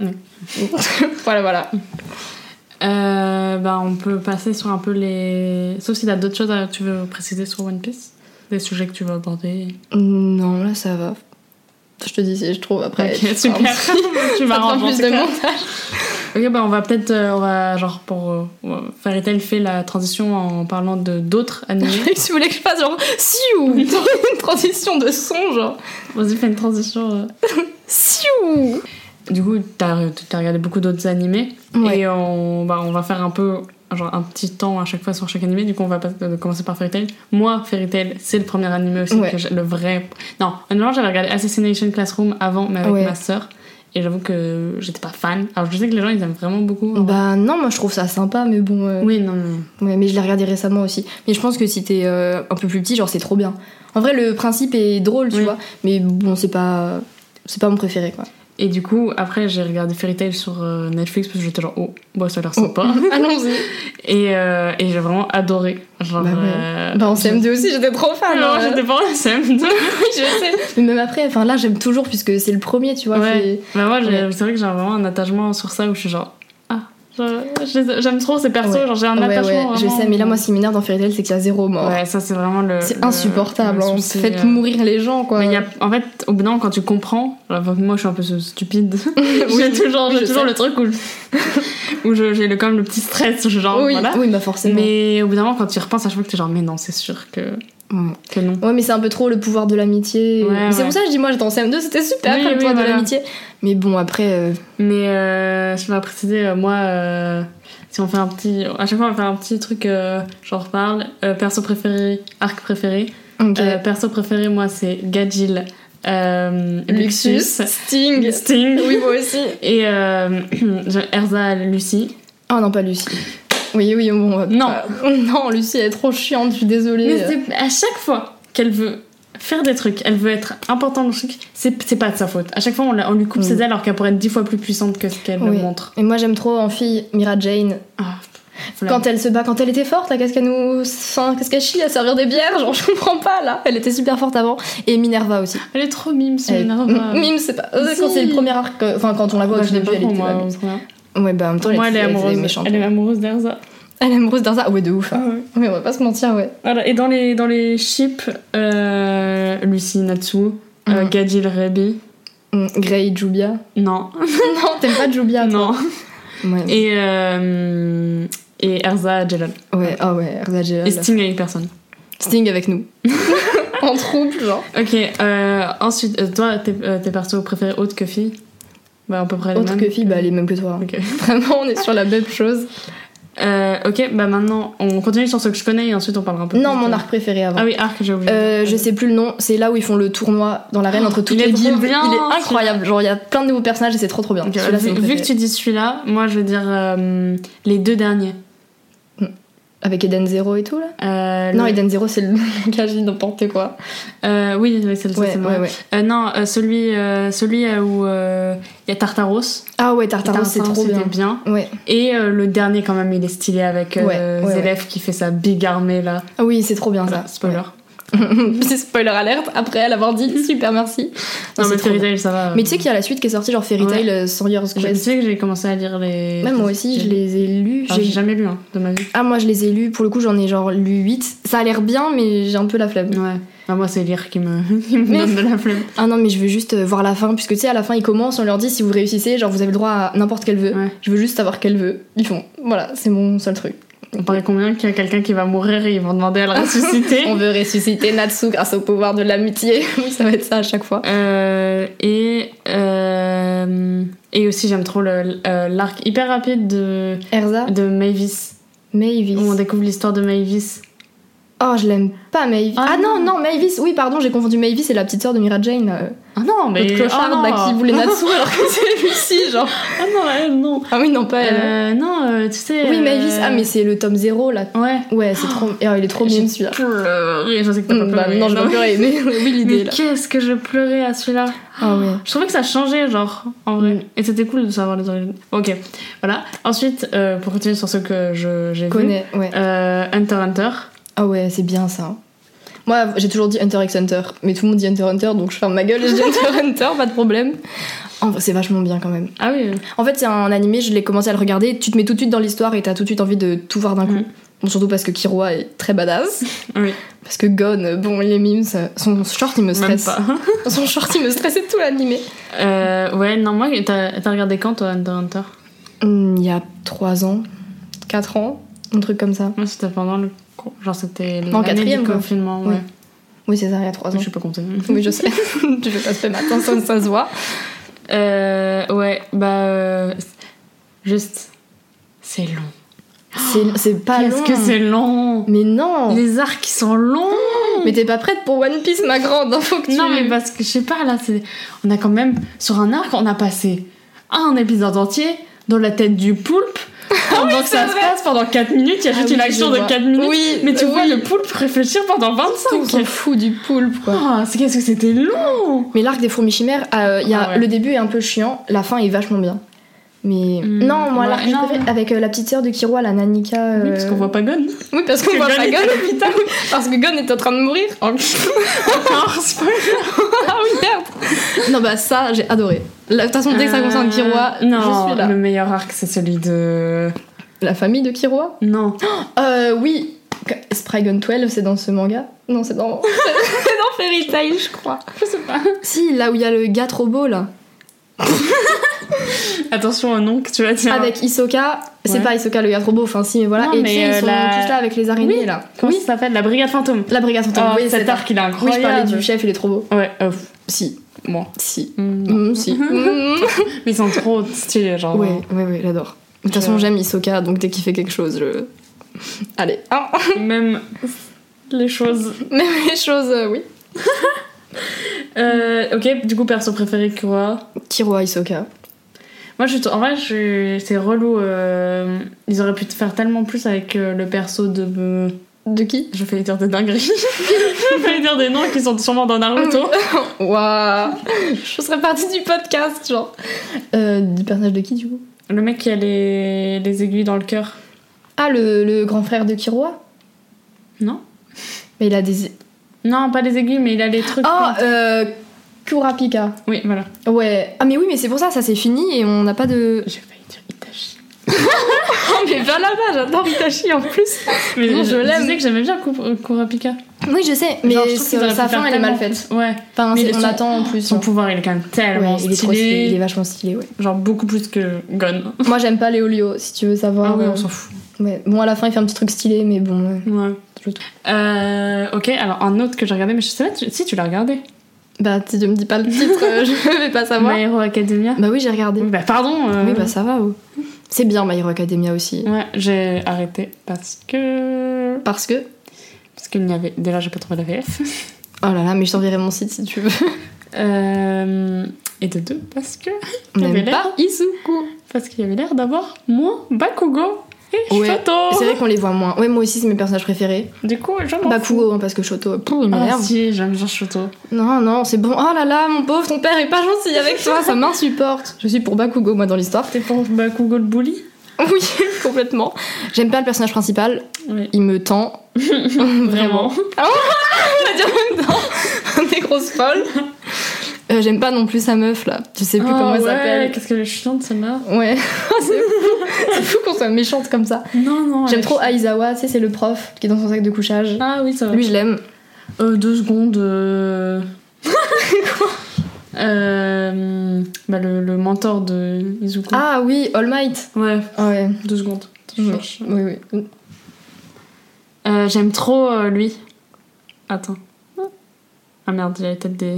Oui. [laughs] voilà, voilà. Euh, bah, on peut passer sur un peu les. Sauf s'il y a d'autres choses à... tu veux préciser sur One Piece? Des sujets que tu veux aborder? Non, là ça va. Je te dis si je trouve après. Ok, super. [laughs] tu vas rendre plus de montage. Ok, bah on va peut-être. euh, on va, genre, pour. Euh, Fairy Tail fait la transition en parlant de d'autres animés. [laughs] si vous voulez que je fasse genre siou [laughs] une transition de son genre Vas-y, fais une transition. euh. siou. Du coup, t'as as regardé beaucoup d'autres animés. Ouais. Et on, bah, on va faire un peu. Genre un petit temps à chaque fois sur chaque animé, du coup on va pas- euh, commencer par Fairy Tail. Moi, Fairy Tail, c'est le premier animé aussi, Ouais. que j'ai- le vrai. Non, honnêtement, j'avais regardé Assassination Classroom avant, mais avec Ouais. ma sœur. Et j'avoue que j'étais pas fan. Alors je sais que les gens ils aiment vraiment beaucoup. Bah non, moi je trouve ça sympa, mais bon. euh, Oui, non. Ouais, mais je l'ai regardé récemment aussi. Mais je pense que si t'es euh, un peu plus petit, genre c'est trop bien. En vrai, le principe est drôle, tu Oui. vois. Mais bon, c'est pas, c'est pas mon préféré, quoi. Et du coup, après, j'ai regardé Fairy Tail sur euh, Netflix parce que j'étais genre, oh, bon, ça a l'air sympa. [laughs] Allons-y. [laughs] Et, euh, et j'ai vraiment adoré. Genre, Bah ouais. euh, Bah en j'ai- CM2 aussi, j'étais trop fan. Non, hein. j'étais pas en CM2. [laughs] Oui, je sais. Mais même après, enfin là, j'aime toujours puisque c'est le premier, tu vois. Ouais. Bah, moi, Ouais. c'est vrai que j'ai vraiment un attachement sur ça où je suis genre, j'aime trop ces persos, Ouais. genre j'ai un Ouais, attachement. ouais, je vraiment. sais, mais là, moi, ce qui m'énerve dans Fairy Tail, c'est qu'il y a zéro mort. Ouais, ça, c'est vraiment le. C'est le- insupportable. le hein. Faites euh. mourir les gens, quoi. Mais il y a, en fait, au bout d'un moment, quand tu comprends, alors, moi je suis un peu stupide, [laughs] [laughs] j'ai Oui, toujours, oui, j'ai je toujours sais. le truc où, je- [laughs] où je- j'ai le, comme le petit stress, genre oui, voilà. oui, bah forcément. Mais au bout d'un moment, quand tu y repenses à chaque fois que t'es genre, mais non, c'est sûr que. Que non. Ouais, mais c'est un peu trop le pouvoir de l'amitié. Ouais, c'est ouais. pour ça que je dis, moi, j'étais en CM2, c'était super, Oui, le oui, pouvoir de l'amitié. Mais bon, après, euh, Mais euh, je vais préciser, euh, moi, euh, si on fait un petit. À chaque fois, on va faire un petit truc, j'en reparle. Euh, perso préféré, arc préféré. perso préféré, moi, c'est Gadjil, Luxus, Sting. Sting. Oui, moi aussi. Et [clears throat] Erza, Lucie. Oh non, pas Lucie. Oui, oui, bon. on va Non. [laughs] Non, Lucie, elle est trop chiante, je suis désolée. Mais c'est à chaque fois qu'elle veut faire des trucs, elle veut être importante dans le truc, c'est c'est pas de sa faute. À chaque fois, on, on lui coupe Mm. ses ailes alors qu'elle pourrait être dix fois plus puissante que ce qu'elle Oui. montre. Et moi, j'aime trop en fille Mira Jane. Ah. Quand elle se bat, quand elle était forte, là, qu'est-ce qu'elle nous. Enfin, qu'est-ce qu'elle chie à servir des bières Genre, [laughs] je comprends pas, là. Elle était super forte avant. Et Minerva aussi. Elle est trop mime, ce Elle- Minerva. [laughs] Mime, c'est pas. euh, Si. Quand c'est le premier arc. euh, Enfin, quand on la voit Bah, au je l'ai elle était moi. Au. Ouais, bah en même temps, moi, elle, elle est amoureuse. méchante. Elle est amoureuse d'Erza. Elle est amoureuse d'Arza. Ouais, de ouf. hein. Ah ouais. Mais on va pas se mentir, ouais. Voilà, et dans les, dans les ships, euh, Lucie Natsu, euh, Mhm. Gadjil Rebi, Mm, Grey Jubia. non, [laughs] non, t'aimes pas Jubia, toi non, Ouais. et, euh, et Erza Jelal. Ouais, ah ouais, Erza Jelal. Et Sting avec personne. Sting avec nous. [laughs] en trouble, genre. Ok, euh, ensuite, euh, toi, tes, tes persos préférés autres que filles Bah, à peu près les Autre mêmes. que fille, bah les mêmes que toi. Ok. [laughs] Vraiment, on est sur la même chose. Euh, ok, bah maintenant, on continue sur ce que je connais et ensuite on parlera un peu Non, plus mon de- arc préféré avant. Ah oui, arc, j'ai oublié. Euh, je sais plus le nom, c'est là où ils font le tournoi dans l'arène entre toutes les guildes. il est incroyable, genre il y a plein de nouveaux personnages et c'est trop trop bien. Vu, que tu dis celui-là, moi je vais dire euh, les deux derniers. Avec Eden Zero et tout là Euh, Non, le- Eden Zero c'est le [laughs] dit n'importe quoi. Euh, oui, c'est le Ouais, ouais, ouais. Euh, non, celui, celui où il y a Tartaros. Ah ouais, Tartaros c'est trop bien. bien. Ouais. Et le dernier, quand même, il est stylé avec Zélef qui fait sa big armée là. Ah oui, c'est trop bien Voilà, ça. spoiler. [laughs] c'est spoiler alerte après l'avoir dit. [laughs] Super, merci. Non, mais Fairy. Tail, ça va. Mais tu sais qu'il y a la suite qui est sortie, genre Fairy Ouais. Tail euh, Sorcerer's Je Quest. sais que j'ai commencé à lire les. Même moi aussi, je les ai lus. Ah, J'ai jamais lu hein, de ma vie. Ah, moi je les ai lus, pour le coup j'en ai genre lu 8. Ça a l'air bien, mais j'ai un peu la flemme. Ouais. Bah, moi, c'est lire qui me, [laughs] qui me Mais- donne de la flemme. Ah non, mais je veux juste euh, voir la fin, puisque tu sais, à la fin ils commencent, on leur dit si vous réussissez, genre vous avez le droit à n'importe quel vœu. Ouais. Je veux juste savoir quel vœu. Ils font. Voilà, c'est mon seul truc. On paraît combien qu'il y a quelqu'un qui va mourir et ils vont demander à le ressusciter. [laughs] On veut ressusciter Natsu grâce au pouvoir de l'amitié. [laughs] Oui, ça va être ça à chaque fois. Euh, et, euh, et aussi, j'aime trop euh, l'arc hyper rapide de, Erza, de Mavis, Mavis. où on découvre l'histoire de Mavis. Oh, je l'aime pas, Mavis. Ah Ah, non, non, Mavis. Oui, pardon, j'ai confondu Mavis et la petite sœur de Mira Jane. Euh, Ah non, mais. L'autre clochard ah là, qui voulait Natsu alors que c'est Lucie, genre. Ah non, elle, non. Ah oui, non, pas elle. Euh, non, euh, tu sais. Oui, euh, Mavis. Ah, mais c'est le tome 0 là. Ouais. Ouais, c'est trop. Oh, il est trop mignon celui-là. pleuré. Je sais que t'as pas Mm, bah, pleuré. non, je vais pleurer, mais [laughs] oui, l'idée là. qu'est-ce que je pleurais à celui-là Ah ouais. Je trouvais que ça changeait, genre, en vrai. Mm. Et c'était cool de savoir les origines. Ok, voilà. Ensuite, euh, pour continuer sur ce que j'ai vu, Connais, ouais. euh, Hunter Hunter. Ah ouais, c'est bien ça. Moi, j'ai toujours dit Hunter x Hunter, mais tout le monde dit Hunter x Hunter, donc je ferme ma gueule et je dis Hunter x Hunter, pas de problème. En vrai, c'est vachement bien quand même. Ah oui. En fait, c'est un animé, je l'ai commencé à le regarder, tu te mets tout de suite dans l'histoire et t'as tout de suite envie de tout voir d'un coup. Mhm. Bon, surtout parce que Kiroi est très badass. [laughs] Oui. Parce que Gon, bon, les memes, ça- son short il me Même stresse. pas. [laughs] Son short il me stressait tout l'animé. Euh, ouais, non, moi, t'as regardé quand toi, Hunter x Hunter? Hmm, Il y a 3 ans, 4 ans, un truc comme ça. Moi, c'était pendant le. Genre, c'était En quatrième, du quoi. confinement, ouais. Oui. Oui, c'est ça, il y a 3 ans. Je sais pas compter. [laughs] Oui, je sais. [laughs] tu fais pas ce matin, ça, ça se voit. Euh, ouais, bah. euh, juste. C'est long. C'est- C'est pas long. Qu'est-ce que c'est long? Mais non Les arcs, ils sont longs Mais t'es pas prête pour One Piece, ma grande hein, Faut que tu... Non, mais parce que je sais pas, là, c'est. On a quand même. Sur un arc, on a passé un épisode entier dans la tête du poulpe. Pendant que ça c'est se passe pendant 4 minutes, il y a Ah juste oui, une action de vois. 4 minutes. Oui, mais tu euh, vois oui. le poulpe réfléchir pendant 25. On s'en fout du poulpe, quoi. Ah, c'est qu'est-ce que c'était long Mais l'arc des fourmis chimères, euh, il y a, Ah ouais. le début est un peu chiant, la fin est vachement bien. Mais Hmm, non, moi ouais, non. préféré avec euh, la petite sœur de Kiroi, la Nanika. Oui, parce euh, qu'on voit pas Gon. Oui, parce qu'on voit pas Gon à parce que Gon est en train de mourir. Encore [laughs] spoiler. [laughs] ah oui, merde. Non, bah ça, j'ai adoré. De toute façon, dès que ça concerne Kiroi, Euh, non, je suis là. le meilleur arc, c'est celui de. La famille de Kiroi Non. [gasps] Euh, oui. Sprite 12, c'est dans ce manga? Non, c'est dans. [laughs] c'est dans Fairy Tail, je crois. Je sais pas. Si, là où il y a le gars trop beau, là. Attention au nom que tu vas dire. Avec Hisoka. C'est Ouais. pas Hisoka le gars trop beau, enfin si, mais voilà. Non, et mais, tu sais, ils euh, sont la- tous là avec les araignées, Oui. là. Comment oui, ça s'appelle? La Brigade Fantôme. la brigade fantôme. Oh, oui, cet arc, il est Oui, incroyable. je parlais du chef, il est trop beau. Ouais, euh, Si. moi. Si. Mm. Mm, si. [laughs] Mm. Mais ils sont trop stylés, genre. Ouais, ouais, ouais, j'adore. De toute façon, j'aime Hisoka, donc dès qu'il fait quelque chose, je. Allez. Ah. [laughs] Même les choses. Même les choses, euh, oui. [laughs] Euh, ok, du coup, perso préféré, quoi? Kiroi Hisoka. Moi, je, en vrai, je, c'est relou. euh, ils auraient pu te faire tellement plus avec euh, le perso de. euh, De qui [laughs] je vais dire des dingueries. [laughs] je vais dire des noms qui sont sûrement dans Naruto. [laughs] Waouh Je serais partie du podcast, genre. Euh, du personnage de qui, du coup Le mec qui a les, les aiguilles dans le cœur. Ah, le, le grand frère de Kiroi Non Mais il a des. Non, pas les aiguilles, mais il a les trucs. Ah, euh. Kurapika. Oui, voilà. Ouais. Ah, mais oui, mais c'est pour ça, ça c'est fini et on n'a pas de. J'ai failli dire Itachi. [laughs] Oh, mais va là-bas, j'adore Itachi en plus. Mais Non, je, je l'aime. disais que j'aimais bien Ku- Kurapika. Oui, je sais, mais Genre, je sa, sa fin elle est mal faite. Ouais. Enfin, Mais on son- attend en plus. Son pouvoir, il est quand même tellement Ouais, il est trop stylé. il est vachement stylé, ouais. Genre beaucoup plus que Gon. Moi j'aime pas Léolio, si tu veux savoir. Ah ouais, euh, on s'en fout. ouais. Bon, à la fin il fait un petit truc stylé, mais bon. ouais. Ouais. Euh, ok, alors un autre que j'ai regardé, mais je sais pas tu- si tu l'as regardé. Bah, si tu me dis pas le titre, euh, je [laughs] vais pas savoir. My Hero Academia. Bah oui, j'ai regardé. Oui, bah pardon. euh, Oui, bah ça va. oh. C'est bien My Hero Academia aussi. Ouais, j'ai arrêté parce que. Parce que? Parce qu'il n'y avait. Déjà, j'ai pas trouvé la VF. Oh là là, mais je t'enverrai mon site si tu veux. [laughs] Euh, Et de deux, parce que. On n'aime pas Izuku. Parce qu'il y avait l'air d'avoir moins Bakugo Ouais. C'est vrai qu'on les voit moins. Ouais, moi aussi, c'est mes personnages préférés. Du coup, fous. Bakugo, hein, parce que Shoto, il Ah m'énerve. si, j'aime bien Shoto. Non, non, c'est bon. Oh là là, mon pauvre, ton père est pas gentil avec toi, ça m'insupporte. Je suis pour Bakugo, moi, dans l'histoire. T'es pour Bakugo le bully? Oui, [laughs] complètement. J'aime pas le personnage principal, Oui. il me tend. [laughs] Vraiment. Ah on va dire même temps. [laughs] Est grosses folles. Euh, J'aime pas non plus sa meuf là. Je sais plus Ah comment elle ouais, s'appelle. Qu'est-ce qu'elle est chiante celle-là Ouais, [laughs] c'est fou. Fou qu'on soit méchante comme ça. Non, non. J'aime trop. Aizawa, tu sais, c'est le prof qui est dans son sac de couchage. Ah oui, ça va. Lui, je l'aime. Euh, deux secondes. Euh... Quoi [laughs] euh, bah, le, le mentor de Izuku. Ah oui, All Might. Ouais, Ah ouais. deux secondes. Je Oui, cherche. oui. oui. Euh, J'aime trop euh, lui. Attends. Ah merde, j'ai [laughs] la tête des.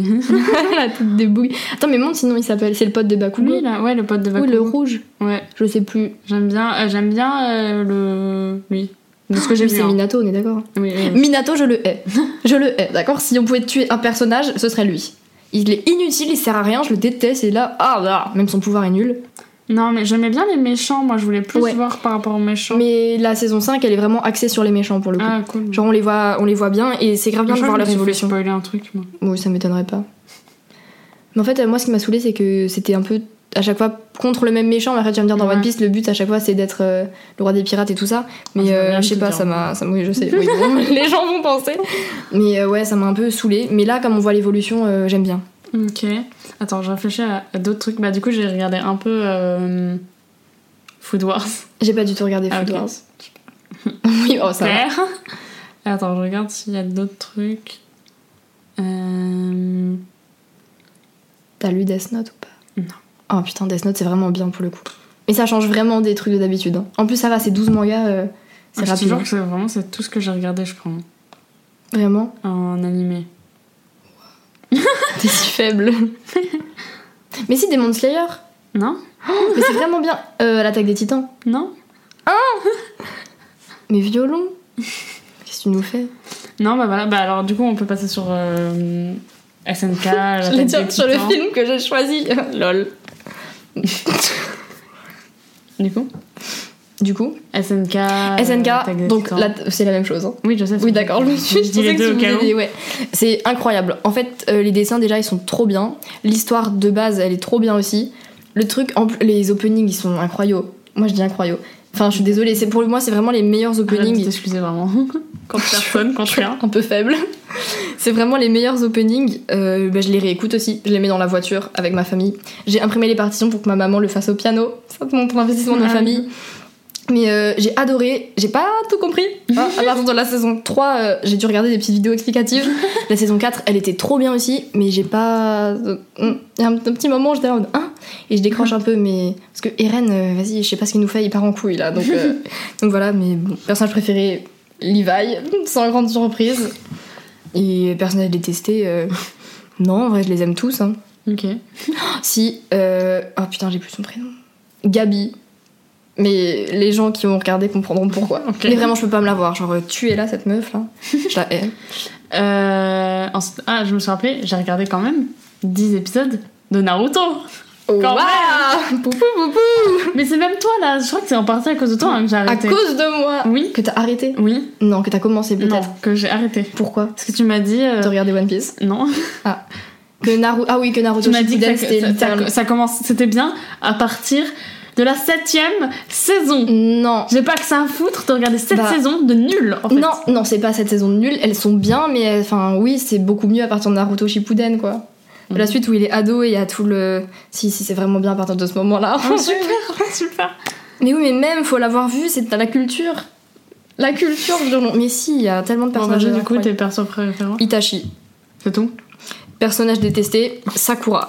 la tête des bouilles. Attends, mais montre sinon il s'appelle. C'est le pote de Bakugo. lui là, ouais, le pote de Oui, Bakugo. le rouge. Ouais, Je sais plus. j'aime bien, euh, j'aime bien euh, le. Lui. De ce que j'ai Lui, vu. c'est. Minato, on est d'accord. Oui, oui, oui. Minato, je le hais. [laughs] Je le hais, d'accord Si on pouvait tuer un personnage, ce serait lui. Il est inutile, il sert à rien, je le déteste, et là, ah là, même son pouvoir est nul. Non, mais j'aimais bien les méchants. Moi, je voulais plus Ouais. voir par rapport aux méchants. Mais la saison 5, elle est vraiment axée sur les méchants pour le coup. Ah, cool. Genre, on les voit, on les voit bien, et c'est grave bien Je de voir leur je fait évolution. spoiler un truc, moi. Oui, ça m'étonnerait pas. Mais en fait, moi, ce qui m'a saoulé, c'est que c'était un peu à chaque fois contre le même méchant. Mais après, tu vas me dire dans Ouais. One Piece, le but à chaque fois c'est d'être euh, le roi des pirates et tout ça. Mais veut euh, je sais pas, ça m'a. ça- Oui, je sais. [laughs] Oui, bon, [laughs] les gens vont penser. Mais euh, ouais, ça m'a un peu saoulé. Mais là, comme on voit l'évolution, euh, j'aime bien. Ok. Attends, je réfléchis à, à d'autres trucs. Bah, du coup, j'ai regardé un peu euh, Food Wars. J'ai pas du tout regardé Ah, Food. Wars. [laughs] oui, oh, ça va. Claire. Attends, je regarde s'il y a d'autres trucs. Euh... T'as lu Death Note ou pas? Non. Oh putain, Death Note c'est vraiment bien pour le coup. Mais ça change vraiment des trucs de d'habitude. hein. En plus, ça va, c'est 12 mangas, euh, c'est Je te rapide. jure que c'est vraiment c'est tout ce que j'ai regardé, je crois, Vraiment, en animé. [laughs] t'es si faible. [laughs] Mais si, Demon Slayer Non [gasps] Mais c'est vraiment bien. Euh, L'attaque des titans. Non [laughs] Mais violon Qu'est-ce que tu nous fais? Non, bah voilà. Bah alors, du coup, on peut passer sur euh, SNK. Je des dire sur le film que j'ai choisi. Lol. Du coup? Du coup, SNK. SNK, des donc là, c'est la même chose. hein. Oui, je sais. Oui, d'accord, je me suis Je dis les deux tu au cas voulais où. des- ouais. C'est incroyable. En fait, euh, les dessins, déjà, ils sont trop bien. L'histoire de base, elle est trop bien aussi. Le truc, en les openings, ils sont incroyables. Moi, je dis incroyables. Enfin, je suis désolée, c'est pour moi, c'est vraiment les meilleurs openings. t'excuser vraiment. [laughs] Contre personne, contre rien. un peu faible. C'est vraiment les meilleurs openings. Euh, bah, je les réécoute aussi. Je les mets dans la voiture avec ma famille. J'ai imprimé les partitions pour que ma maman le fasse au piano. Ça te montre l'investissement de ma famille. Mais euh, j'ai adoré. J'ai pas tout compris. hein. [laughs] à partir de la saison 3, euh, j'ai dû regarder des petites vidéos explicatives. [laughs] la saison 4, elle était trop bien aussi. Mais j'ai pas. euh, Il y a un, petit moment, j'étais en mode. Hein? Et je décroche un peu. Mais. Parce que Eren, euh, vas-y, je sais pas ce qu'il nous fait. Il part en couille là. Donc, [laughs] donc voilà. Mais bon, personnage préféré, Levi. Sans grande surprise. Et personnage détesté, non, en vrai, je les aime tous. Hein. Ok. [gasps] Si, oh putain, j'ai plus son prénom. Gabi. Mais les gens qui ont regardé comprendront pourquoi. Mais vraiment, je peux pas me la voir. Genre, tu es là, cette meuf là. [laughs] Je la hais. Euh, ensuite- ah, je me suis rappelé, j'ai regardé quand même 10 épisodes de Naruto. Quand Waouh Poupou, poupou Mais c'est même toi là, je crois que c'est en partie à cause de toi hein, que j'ai À arrêté. cause de moi Oui. Que t'as arrêté Oui. Non, que t'as commencé Non, peut-être. que j'ai arrêté. Pourquoi Parce que tu m'as dit. euh, De regarder One Piece Non. Que Naruto. Ah oui, que Naruto Tu m'as dit que ça, ça- ça commence, c'était bien à partir de la septième saison. Non. J'ai pas que ça à foutre de regarder cette Bah. saison de nul en fait. Non, non, c'est pas cette saison nulle. Elles sont bien, mais euh, enfin, oui, c'est beaucoup mieux à partir de Naruto Shippuden, quoi. Mhm. La suite où il est ado et il y a tout le. Si, si, c'est vraiment bien à partir de ce moment-là. Ah, [laughs] super, super. mais oui, mais même, faut l'avoir vu, c'est dans la culture. La culture, violon. Mais si, il y a tellement de Bon, personnages. vas-y, du coup, tes persos préférents. Itachi, C'est tout? Personnage détesté, Sakura.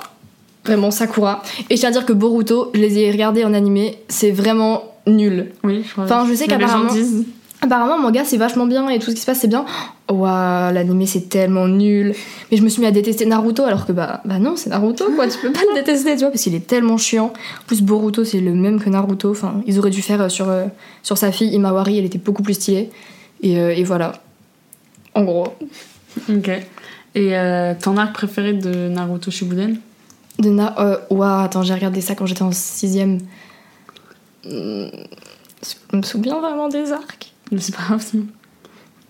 Vraiment Sakura. Et je tiens à dire que Boruto, je les ai regardés en animé, c'est vraiment nul. Oui, je crois. Enfin, je sais qu'apparemment-. Apparemment, manga c'est vachement bien et tout ce qui se passe c'est bien. Waouh, l'animé c'est tellement nul. Mais je me suis mis à détester Naruto alors que bah, bah non, c'est Naruto quoi, tu peux pas le détester, tu vois, parce qu'il est tellement chiant. En plus, Boruto c'est le même que Naruto. Enfin, ils auraient dû faire euh, sur, euh, sur sa fille Imawari, elle était beaucoup plus stylée. Et, euh, et voilà. En gros. Ok. Et euh, ton arc préféré de Naruto Shippuden? De Na. Euh, attends, j'ai regardé ça quand j'étais en 6ème. Je me souviens vraiment des arcs. Mais c'est pas grave. sinon.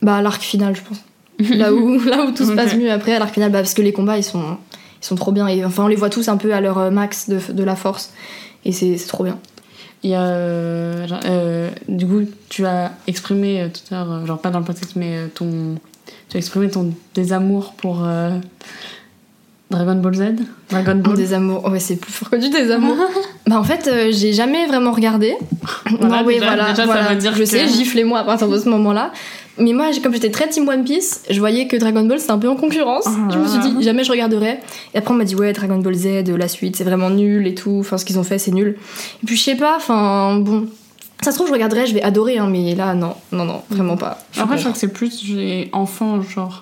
Bah, l'arc final, je pense. [laughs] là, où, là où tout se passe mieux après, à l'arc final, bah, parce que les combats, ils sont, ils sont trop bien. Et enfin, on les voit tous un peu à leur euh, max de, de la force. Et c'est trop bien. Il y a. euh, euh, du coup, tu as exprimé euh, tout à l'heure, euh, genre pas dans le podcast, mais ton. Tu as exprimé ton désamour pour Dragon Ball Z Dragon Ball Des amours. Ouais, c'est plus fort que du désamour. [laughs] bah, en fait, euh, j'ai jamais vraiment regardé. Voilà, oui, déjà- déjà, ça voilà. veut dire Je que- sais, giflez-moi à partir de ce moment-là. Mais moi, comme j'étais très team One Piece, je voyais que Dragon Ball c'était un peu en concurrence. Oh là je me suis dit, jamais je regarderai. Et après, on m'a dit, ouais, Dragon Ball Z, la suite, c'est vraiment nul et tout. Enfin, ce qu'ils ont fait, c'est nul. Et puis, je sais pas, enfin, bon. Ça se trouve, je regarderai, je vais adorer, hein, mais là, non, non, non, vraiment pas. Je Après, je crois que c'est plus j'ai enfant, genre,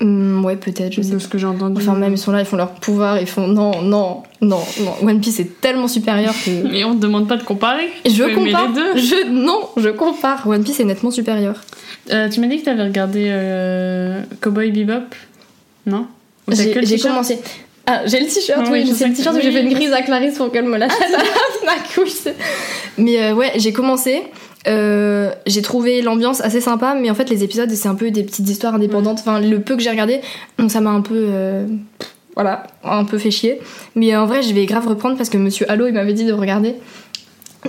Hum, ouais, peut-être, je sais de ce que j'ai entendu. Enfin, même ils sont là, ils font leur pouvoir, ils font non, non, non, non. One Piece est tellement supérieur que. Mais on te demande pas de comparer. Je compare. les deux. Je, non, je compare. One Piece est nettement supérieur. Euh, tu m'as dit que t'avais regardé euh, Cowboy Bebop Non? J'ai commencé. Ah, j'ai le t-shirt, Ah oui, sais le t-shirt où j'ai fait une grise à Clarisse pour qu'elle me la Fnac, oui, c'est- [laughs] Mais euh, ouais, j'ai commencé. euh, j'ai trouvé l'ambiance assez sympa, mais en fait, les épisodes, c'est un peu des petites histoires indépendantes. Enfin, le peu que j'ai regardé, donc ça m'a un peu. euh, Voilà, un peu fait chier. Mais en vrai, je vais grave reprendre parce que Monsieur Allo, il m'avait dit de regarder.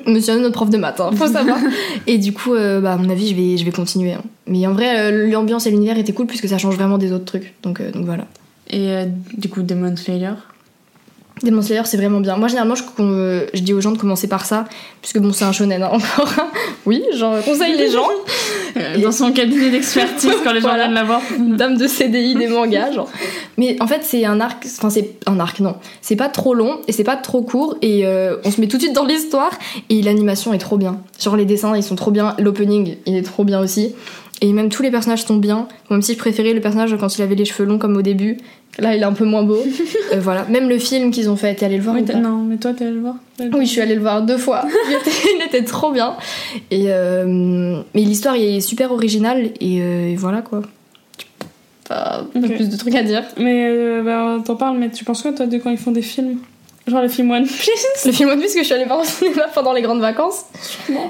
Monsieur notre prof de maths, hein, faut savoir. [laughs] et du coup, euh, bah, à mon avis, je vais, je vais continuer. hein. Mais en vrai, l'ambiance et l'univers étaient cool puisque ça change vraiment des autres trucs. Donc, euh, donc voilà. Et euh, du coup, Demon Slayer. Demon Slayer, c'est vraiment bien. Moi, généralement, je, je dis aux gens de commencer par ça, puisque bon, c'est un shonen hein, encore. [laughs] oui, j'en conseille les gens. [laughs] Euh, Dans son cabinet d'expertise, quand les gens [laughs] Voilà. viennent la voir. Dame de CDI des mangas, genre. Mais en fait, c'est un arc, enfin, c'est un arc, non. C'est pas trop long et c'est pas trop court et euh, on se met tout de suite dans l'histoire et l'animation est trop bien. Genre, les dessins, ils sont trop bien. L'opening, il est trop bien aussi. Et même tous les personnages sont bien. Même si je préférais le personnage quand il avait les cheveux longs comme au début. Là, il est un peu moins beau. [laughs] Euh, voilà. Même le film qu'ils ont fait, t'es allé le voir Oui, ou t'as- pas non, mais toi, t'es allé le voir Oui, je suis allée le voir deux fois. [laughs] Il était, il était trop bien. Et euh, mais l'histoire est super originale et, euh, et voilà quoi. Pas, pas plus de trucs à dire. Mais bah, t'en parles, mais tu penses quoi, toi, de quand ils font des films? Genre les films One Piece? Le film One Piece que je suis allée voir au cinéma pendant les grandes vacances.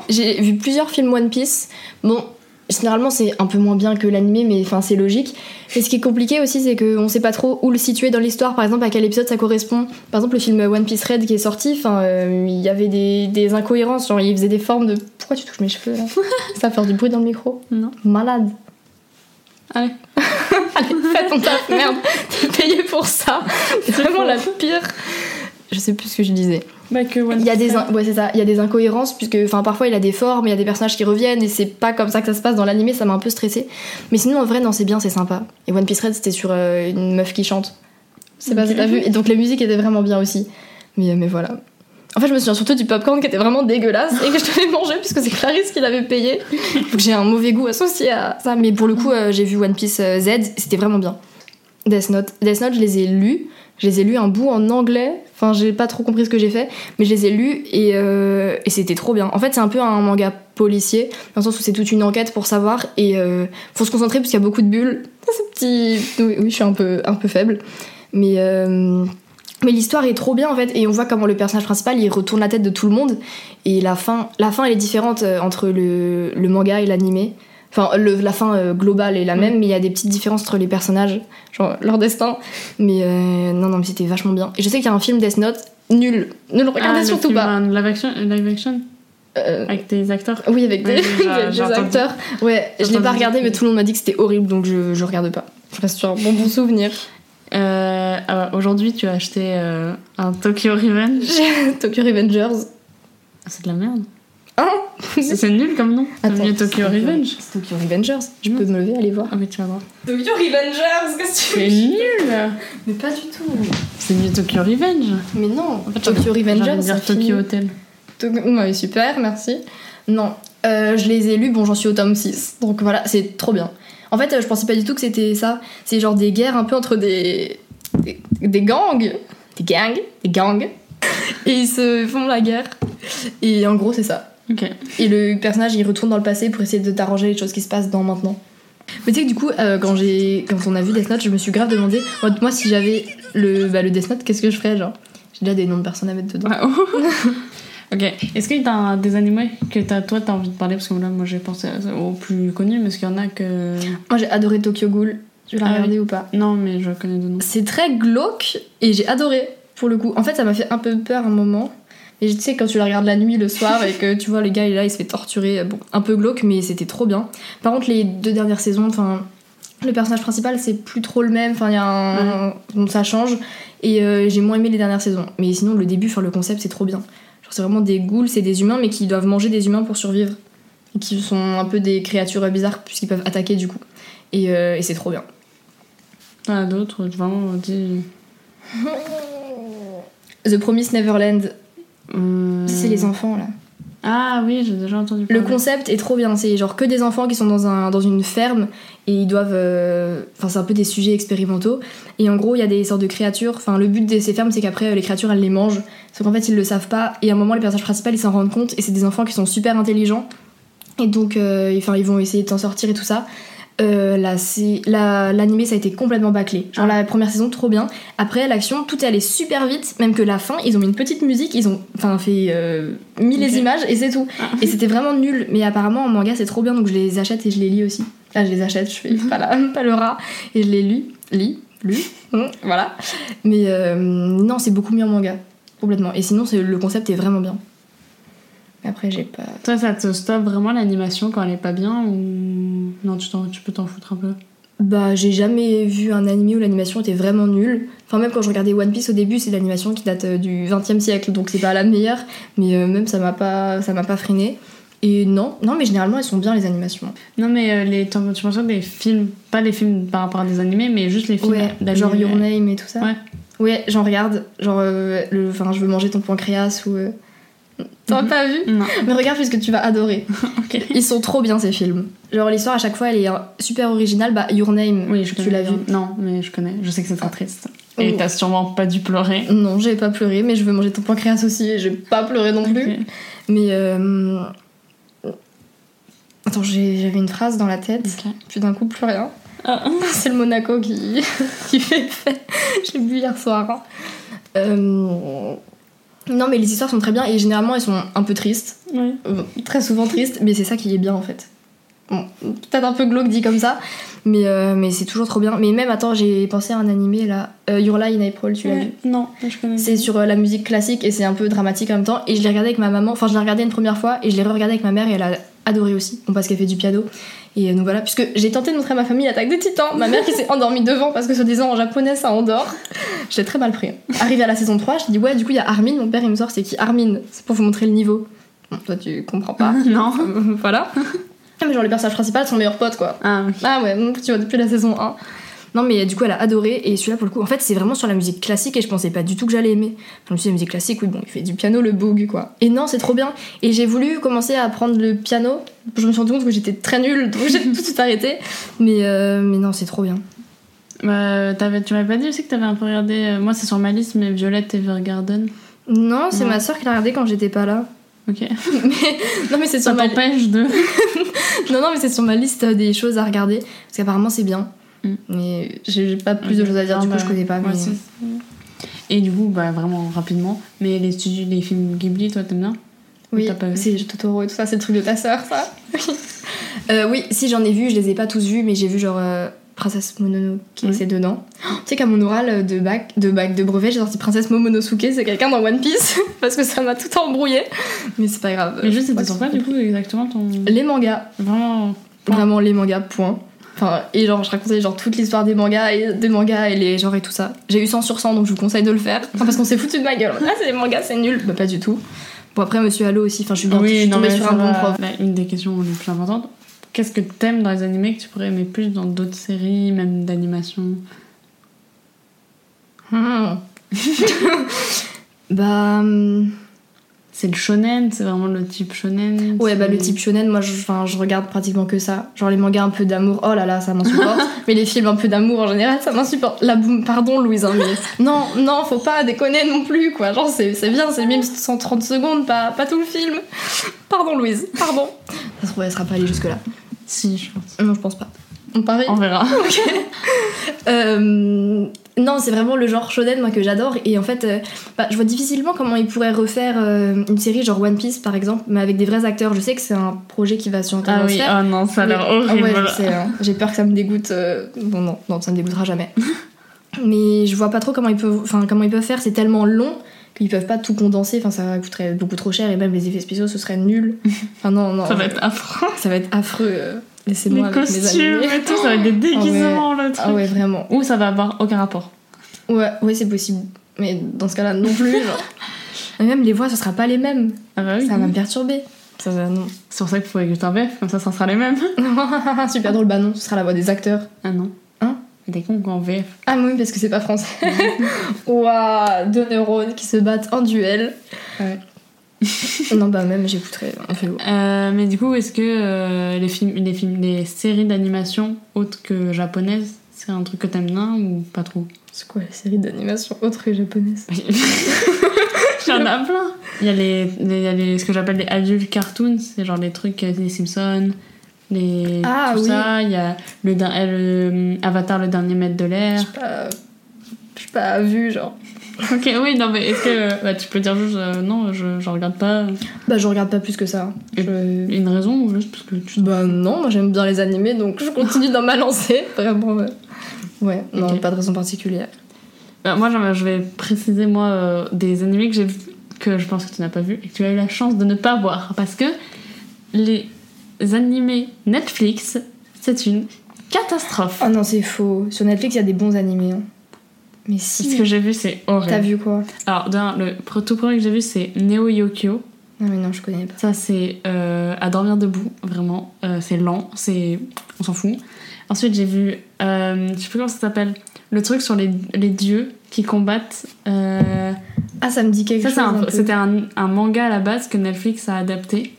J'ai vu plusieurs films One Piece. Bon, généralement c'est un peu moins bien que l'animé, mais enfin c'est logique. Et ce qui est compliqué aussi, c'est qu'on sait pas trop où le situer dans l'histoire. Par exemple, à quel épisode ça correspond. Par exemple, le film One Piece Red qui est sorti, enfin, euh, il y avait des, des incohérences. Genre, il faisait des formes de. Pourquoi tu touches mes cheveux là? [laughs] Ça va faire du bruit dans le micro. Non. Malade. Allez. [laughs] Allez, fais ton taf, merde. T'es payé pour ça. C'est vraiment la pire. Je sais plus ce que je disais. Bah, que One Il y a Piece. des in- ouais c'est ça, il y a des incohérences puisque enfin parfois il a des formes, il y a des personnages qui reviennent et c'est pas comme ça que ça se passe dans l'animé, ça m'a un peu stressé. Mais sinon en vrai non, c'est bien, c'est sympa. Et One Piece Red c'était sur euh, une meuf qui chante. Sais pas si t'as vu et donc la musique était vraiment bien aussi. Mais mais voilà. En fait, je me souviens surtout du popcorn qui était vraiment dégueulasse et que je devais [laughs] manger puisque c'est Clarisse qui l'avait payé. Donc j'ai un mauvais goût associé à ça. Mais pour le coup, euh, j'ai vu One Piece euh, Z, c'était vraiment bien. Death Note. Death Note, je les ai lus. Je les ai lus un bout en anglais. Enfin, j'ai pas trop compris ce que j'ai fait, mais je les ai lus et, euh, et c'était trop bien. En fait, c'est un peu un manga policier, dans le sens où c'est toute une enquête pour savoir et euh, faut se concentrer parce qu'il y a beaucoup de bulles. C'est petit. [laughs] Oui, oui, je suis un peu, un peu faible. Mais. euh, mais l'histoire est trop bien en fait et on voit comment le personnage principal il retourne la tête de tout le monde et la fin la fin elle est différente euh, entre le, le manga et l'animé enfin le- la fin euh, globale est la même mais il y a des petites différences entre les personnages genre leur destin. Mais euh, non non mais c'était vachement bien. Et je sais qu'il y a un film Death Note nul. Ne le regardez Ah, le surtout film, pas. euh, Live action, live action Euh, Avec des acteurs oui avec des, Ouais, [laughs] acteurs. Ouais je l'ai pas regardé mais tout le monde m'a dit que c'était horrible donc je, je regarde pas. Je reste sur un bon bon souvenir. Euh, ah, Aujourd'hui, tu as acheté euh, un Tokyo Revenge. [laughs] Tokyo Revengers. C'est de la merde. [laughs] Hein C'est nul comme nom. Attends, mieux Tokyo Revenge. C'est Tokyo Revengers. Je peux me lever, aller voir. Ah oui, tu vas voir. Tokyo Revengers, qu'est-ce que C'est nul Mais pas du tout. C'est mieux Tokyo Revenge. Mais non, En fait, Tokyo Revengers, dire ça Tokyo. Hotel. Ouais, super, merci. Non, euh, je les ai lus, bon, j'en suis au tome 6. Donc voilà, c'est trop bien. En fait, euh, je pensais pas du tout que c'était ça. C'est genre des guerres un peu entre des. des, des gangs. Des gangs. Des gangs. Et ils se font la guerre. Et en gros, c'est ça. Et le personnage il retourne dans le passé pour essayer de t'arranger les choses qui se passent dans maintenant. Mais tu sais que du coup, euh, quand, j'ai, quand on a vu Death Note, je me suis grave demandé, moi, si j'avais le, bah, le Death Note, qu'est-ce que je ferais genre? J'ai déjà des noms de personnes à mettre dedans. Ah, oh. [laughs] ok. Est-ce qu'il y a des animés que t'as, toi t'as envie de parler? Parce que là, moi j'ai pensé aux plus connus, mais est-ce qu'il y en a que. Moi j'ai adoré Tokyo Ghoul. Tu l'as Ah regardé ou pas? Non, mais je connais deux noms. C'est très glauque et j'ai adoré pour le coup. En fait, ça m'a fait un peu peur un moment. Et tu sais, quand tu la regardes la nuit, le soir, et que tu vois le gars, il est là, il se fait torturer. Bon, un peu glauque, mais c'était trop bien. Par contre, les deux dernières saisons, enfin, le personnage principal, c'est plus trop le même. Enfin, il y a un. donc ça change. Et euh, j'ai moins aimé les dernières saisons. Mais sinon, le début, enfin, le concept, c'est trop bien. Genre, c'est vraiment des ghouls, c'est des humains, mais qui doivent manger des humains pour survivre. Et qui sont un peu des créatures bizarres, puisqu'ils peuvent attaquer du coup. Et, euh, et c'est trop bien. As d'autres, vraiment, dis. The Promised Neverland, Hum, c'est les enfants là. Ah oui, j'ai déjà entendu Le parler. concept est trop bien, c'est genre que des enfants qui sont dans, un, dans une ferme et ils doivent. euh, Enfin, c'est un peu des sujets expérimentaux. Et en gros, il y a des sortes de créatures. Enfin, le but de ces fermes, c'est qu'après, euh, les créatures, elles les mangent. Sauf qu'en fait, ils le savent pas. Et à un moment, les personnages principaux, ils s'en rendent compte. Et c'est des enfants qui sont super intelligents. Et donc, euh, ils vont essayer de s'en sortir et tout ça. Euh, là, c'est- la- l'animé, ça a été complètement bâclé. Genre, la première saison, trop bien. Après, l'action, tout est allé super vite. Même que la fin, ils ont mis une petite musique. Ils ont enfin, fait euh, mis les images et c'est tout. Ah. Et c'était vraiment nul. Mais apparemment, en manga, c'est trop bien. Donc, je les achète et je les lis aussi. Là, je les achète, je fais pas, la- [laughs] pas le rat. Et je les lis. Lis lu. Hum, voilà. Mais euh, non, c'est beaucoup mieux en manga. Complètement. Et sinon, c'est- le concept est vraiment bien. Après, j'ai pas. Toi, ça te stoppe vraiment l'animation quand elle est pas bien ou. Non, tu, tu peux t'en foutre un peu? Bah, j'ai jamais vu un animé où l'animation était vraiment nulle. Enfin, même quand je regardais One Piece au début, c'est l'animation qui date euh, du 20 e siècle, donc c'est pas la meilleure. Mais euh, même ça m'a pas, ça m'a pas freiné. Et non, non, mais généralement elles sont bien les animations. Non, mais euh, les, tu penses des films, pas les films par rapport à des animés, mais juste les films Ouais, genre Your Name et tout ça? Ouais. Ouais, j'en regarde. Genre, euh, le, enfin, je veux manger ton pancréas ou. euh, T'as pas vu Non. Mais regarde puisque tu vas adorer. [laughs] Ils sont trop bien ces films. Genre l'histoire à chaque fois elle est euh, super originale. Bah Your Name, Oui, je tu l'as vu Non, mais je connais. Je sais que c'est très triste. Et Oh. t'as sûrement pas dû pleurer. Non, j'ai pas pleuré, mais je veux manger ton pancréas aussi et j'ai pas pleuré non plus. Mais euh... attends, j'avais une phrase dans la tête, Ok. puis d'un coup plus rien. Ah. [laughs] C'est le Monaco qui, [laughs] qui fait. J'ai bu hier soir. hein. Euh, Non, mais les histoires sont très bien et généralement elles sont un peu tristes, Ouais. Euh, très souvent tristes, mais c'est ça qui est bien en fait. Bon, peut-être un peu glauque dit comme ça, mais, euh, mais c'est toujours trop bien. Mais même, attends, j'ai pensé à un animé là, euh, Your Lie in April, tu l'as vu? Non, je connais. c'est sur euh, la musique classique et c'est un peu dramatique en même temps. Et je l'ai regardé avec ma maman, enfin je l'ai regardé une première fois et je l'ai re-regardé avec ma mère et elle a adoré aussi. Bon, parce qu'elle fait du piano. Et euh, donc voilà, puisque j'ai tenté de montrer à ma famille l'attaque des titans, ma mère qui s'est endormie devant parce que se disant en japonais ça endort. J'ai très mal pris. Arrivé à la saison 3, je dis ouais, du coup il y a Armin, mon père il me sort c'est qui? Armin C'est pour vous montrer le niveau. Bon, toi tu comprends pas. [laughs] Non. [laughs] voilà. Ah, Mais genre les personnages principaux sont meilleurs potes quoi. Ah, oui. Ah ouais, donc tu vois, depuis la saison 1. Non, mais du coup, elle a adoré. Et celui-là, pour le coup, en fait, c'est vraiment sur la musique classique et je pensais pas du tout que j'allais aimer. Je me suis dit, la musique classique, oui, bon, il fait du piano, le boog, quoi. Et non, c'est trop bien. Et j'ai voulu commencer à apprendre le piano. Je me suis rendu compte que j'étais très nulle, donc j'ai [laughs] tout arrêté. Mais, euh, mais non, c'est trop bien. Bah, t'avais- tu m'avais pas dit aussi que t'avais un peu regardé. euh, Moi, c'est sur ma liste, mais Violette Evergarden. Non, c'est ma soeur qui l'a regardé quand j'étais pas là. Ok. [laughs] Mais, non, mais c'est sur ma de. [laughs] Non, non, mais c'est sur ma liste des choses à regarder. Parce qu'apparemment, c'est bien. Mm. Mais j'ai pas plus de choses à dire, Ah, du coup, bah, je connais pas. mais... aussi. Et du coup, bah, vraiment rapidement. Mais les studios, les films Ghibli, toi, t'aimes bien Oui, c'est Totoro et tout ça, c'est le truc de ta sœur, ça [laughs] Euh, Oui, si j'en ai vu, je les ai pas tous vus, mais j'ai vu genre euh, Princesse Mononoke, Oui. c'est dedans. Tu sais qu'à mon oral de bac, de bac de brevet, j'ai sorti Princesse Momonosuke, c'est quelqu'un dans One Piece, [laughs] parce que ça m'a tout embrouillé. Mais c'est pas grave. Mais juste, c'était sur quoi, du coup, exactement ton. Les mangas, Vraiment. Point. vraiment les mangas, point. Enfin, et genre, je racontais genre toute l'histoire des mangas et des mangas et les genres et tout ça. J'ai eu 100 sur 100, donc je vous conseille de le faire. Enfin, parce qu'on s'est foutu de ma gueule. Ah, c'est les mangas, c'est nul. Bah, pas du tout. Bon, après, Monsieur Halo aussi, enfin, je suis, bien, je suis tombée mais sur un bon prof. Bah, une des questions les plus importantes. Qu'est-ce que t'aimes dans les animés que tu pourrais aimer plus dans d'autres séries, même d'animation? Hmm. [laughs] bah. C'est le shonen, c'est vraiment le type shonen Ouais, bah le type shonen, moi je, regarde pratiquement que ça. Genre les mangas un peu d'amour, oh là là, ça m'insupporte. [laughs] mais les films un peu d'amour en général, ça m'insupporte. La boum, pardon Louise, hein, mais [laughs] non, non, faut pas déconner non plus, quoi. Genre c'est c'est bien, c'est même 130 secondes, pas, pas tout le film. Pardon Louise, pardon. Ça se trouve, elle sera pas allée jusque-là. Si, je pense. Non, je pense pas. On parie On verra. [laughs] Euh, non, c'est vraiment le genre shonen moi que j'adore et en fait, euh, bah, je vois difficilement comment ils pourraient refaire euh, une série genre One Piece par exemple, mais avec des vrais acteurs. Je sais que c'est un projet qui va sur Ah oui, oh non, ça a l'air Oui. horrible. Ouais, hein. J'ai peur que ça me dégoûte. euh, Bon non, non, ça me dégoûtera jamais. [laughs] mais je vois pas trop comment ils peuvent, enfin comment ils peuvent faire. C'est tellement long qu'ils peuvent pas tout condenser. Enfin, ça coûterait beaucoup trop cher et même les effets spéciaux ce serait nul. [laughs] Enfin non, non. Ça va être affreux. ça va être affreux. Euh, Les Laissez-moi avec mes costumes animés. et tout, ça va être des [laughs] déguisements, le truc. Ah ouais, vraiment. Ou ça va avoir aucun rapport. Ouais, ouais, c'est possible. Mais dans ce cas-là, non plus. Et [laughs] même les voix, ce sera pas les mêmes. Ah bah oui. Ça va me perturber. Ça va, non. C'est pour ça qu'il faut écouter un VF, comme ça, ça sera les mêmes. [laughs] Super drôle, bah non, ce sera la voix des acteurs. Ah non. Hein? Des cons en VF. Ah oui, parce que c'est pas français. Waouh, deux neurones qui se battent en duel. Ouais. [laughs] non, bah même, j'écouterai. On fait lourd. Euh, mais du coup, est-ce que euh, les films, les films, les séries d'animation autres que japonaises, c'est un truc que t'aimes bien ou pas trop? C'est quoi la série d'animation autre que japonaise Il [laughs] y en a plein. Il y a les, les- y a les- ce que j'appelle les adult cartoons, c'est genre les trucs euh, les Simpsons, les Ah, tout oui. ça. Il y a le, euh, le Avatar, le dernier maître de l'air. Pas- Je suis pas vu, genre. [laughs] Ok, oui, non, mais est-ce que bah, tu peux dire juste euh, non, je, je regarde pas Bah, je regarde pas plus que ça. Je- Une raison ou juste parce que tu. Bah non, moi j'aime bien les animés, donc je continue dans ma lancée. [laughs] Vraiment, ouais. Ouais, non, Ok. pas de raison particulière. Bah, moi, je vais préciser, moi, euh, des animés que j'ai que je pense que tu n'as pas vu et que tu as eu la chance de ne pas voir. Parce que les animés Netflix, c'est une catastrophe. Ah non, c'est faux. Sur Netflix, il y a des bons animés. hein. Mais si. Ce que j'ai vu, c'est horrible. T'as vu quoi Alors, d'un, le tout premier que j'ai vu, c'est Neo Yokio. Non, mais non, je connais pas. Ça, c'est euh, à dormir debout, vraiment. Euh, c'est lent, c'est. On s'en fout. Ensuite, j'ai vu. euh, je sais plus comment ça s'appelle. Le truc sur les, les dieux qui combattent. Ah, ça me dit quelque Ça, chose. un c'était un, un manga à la base que Netflix a adapté.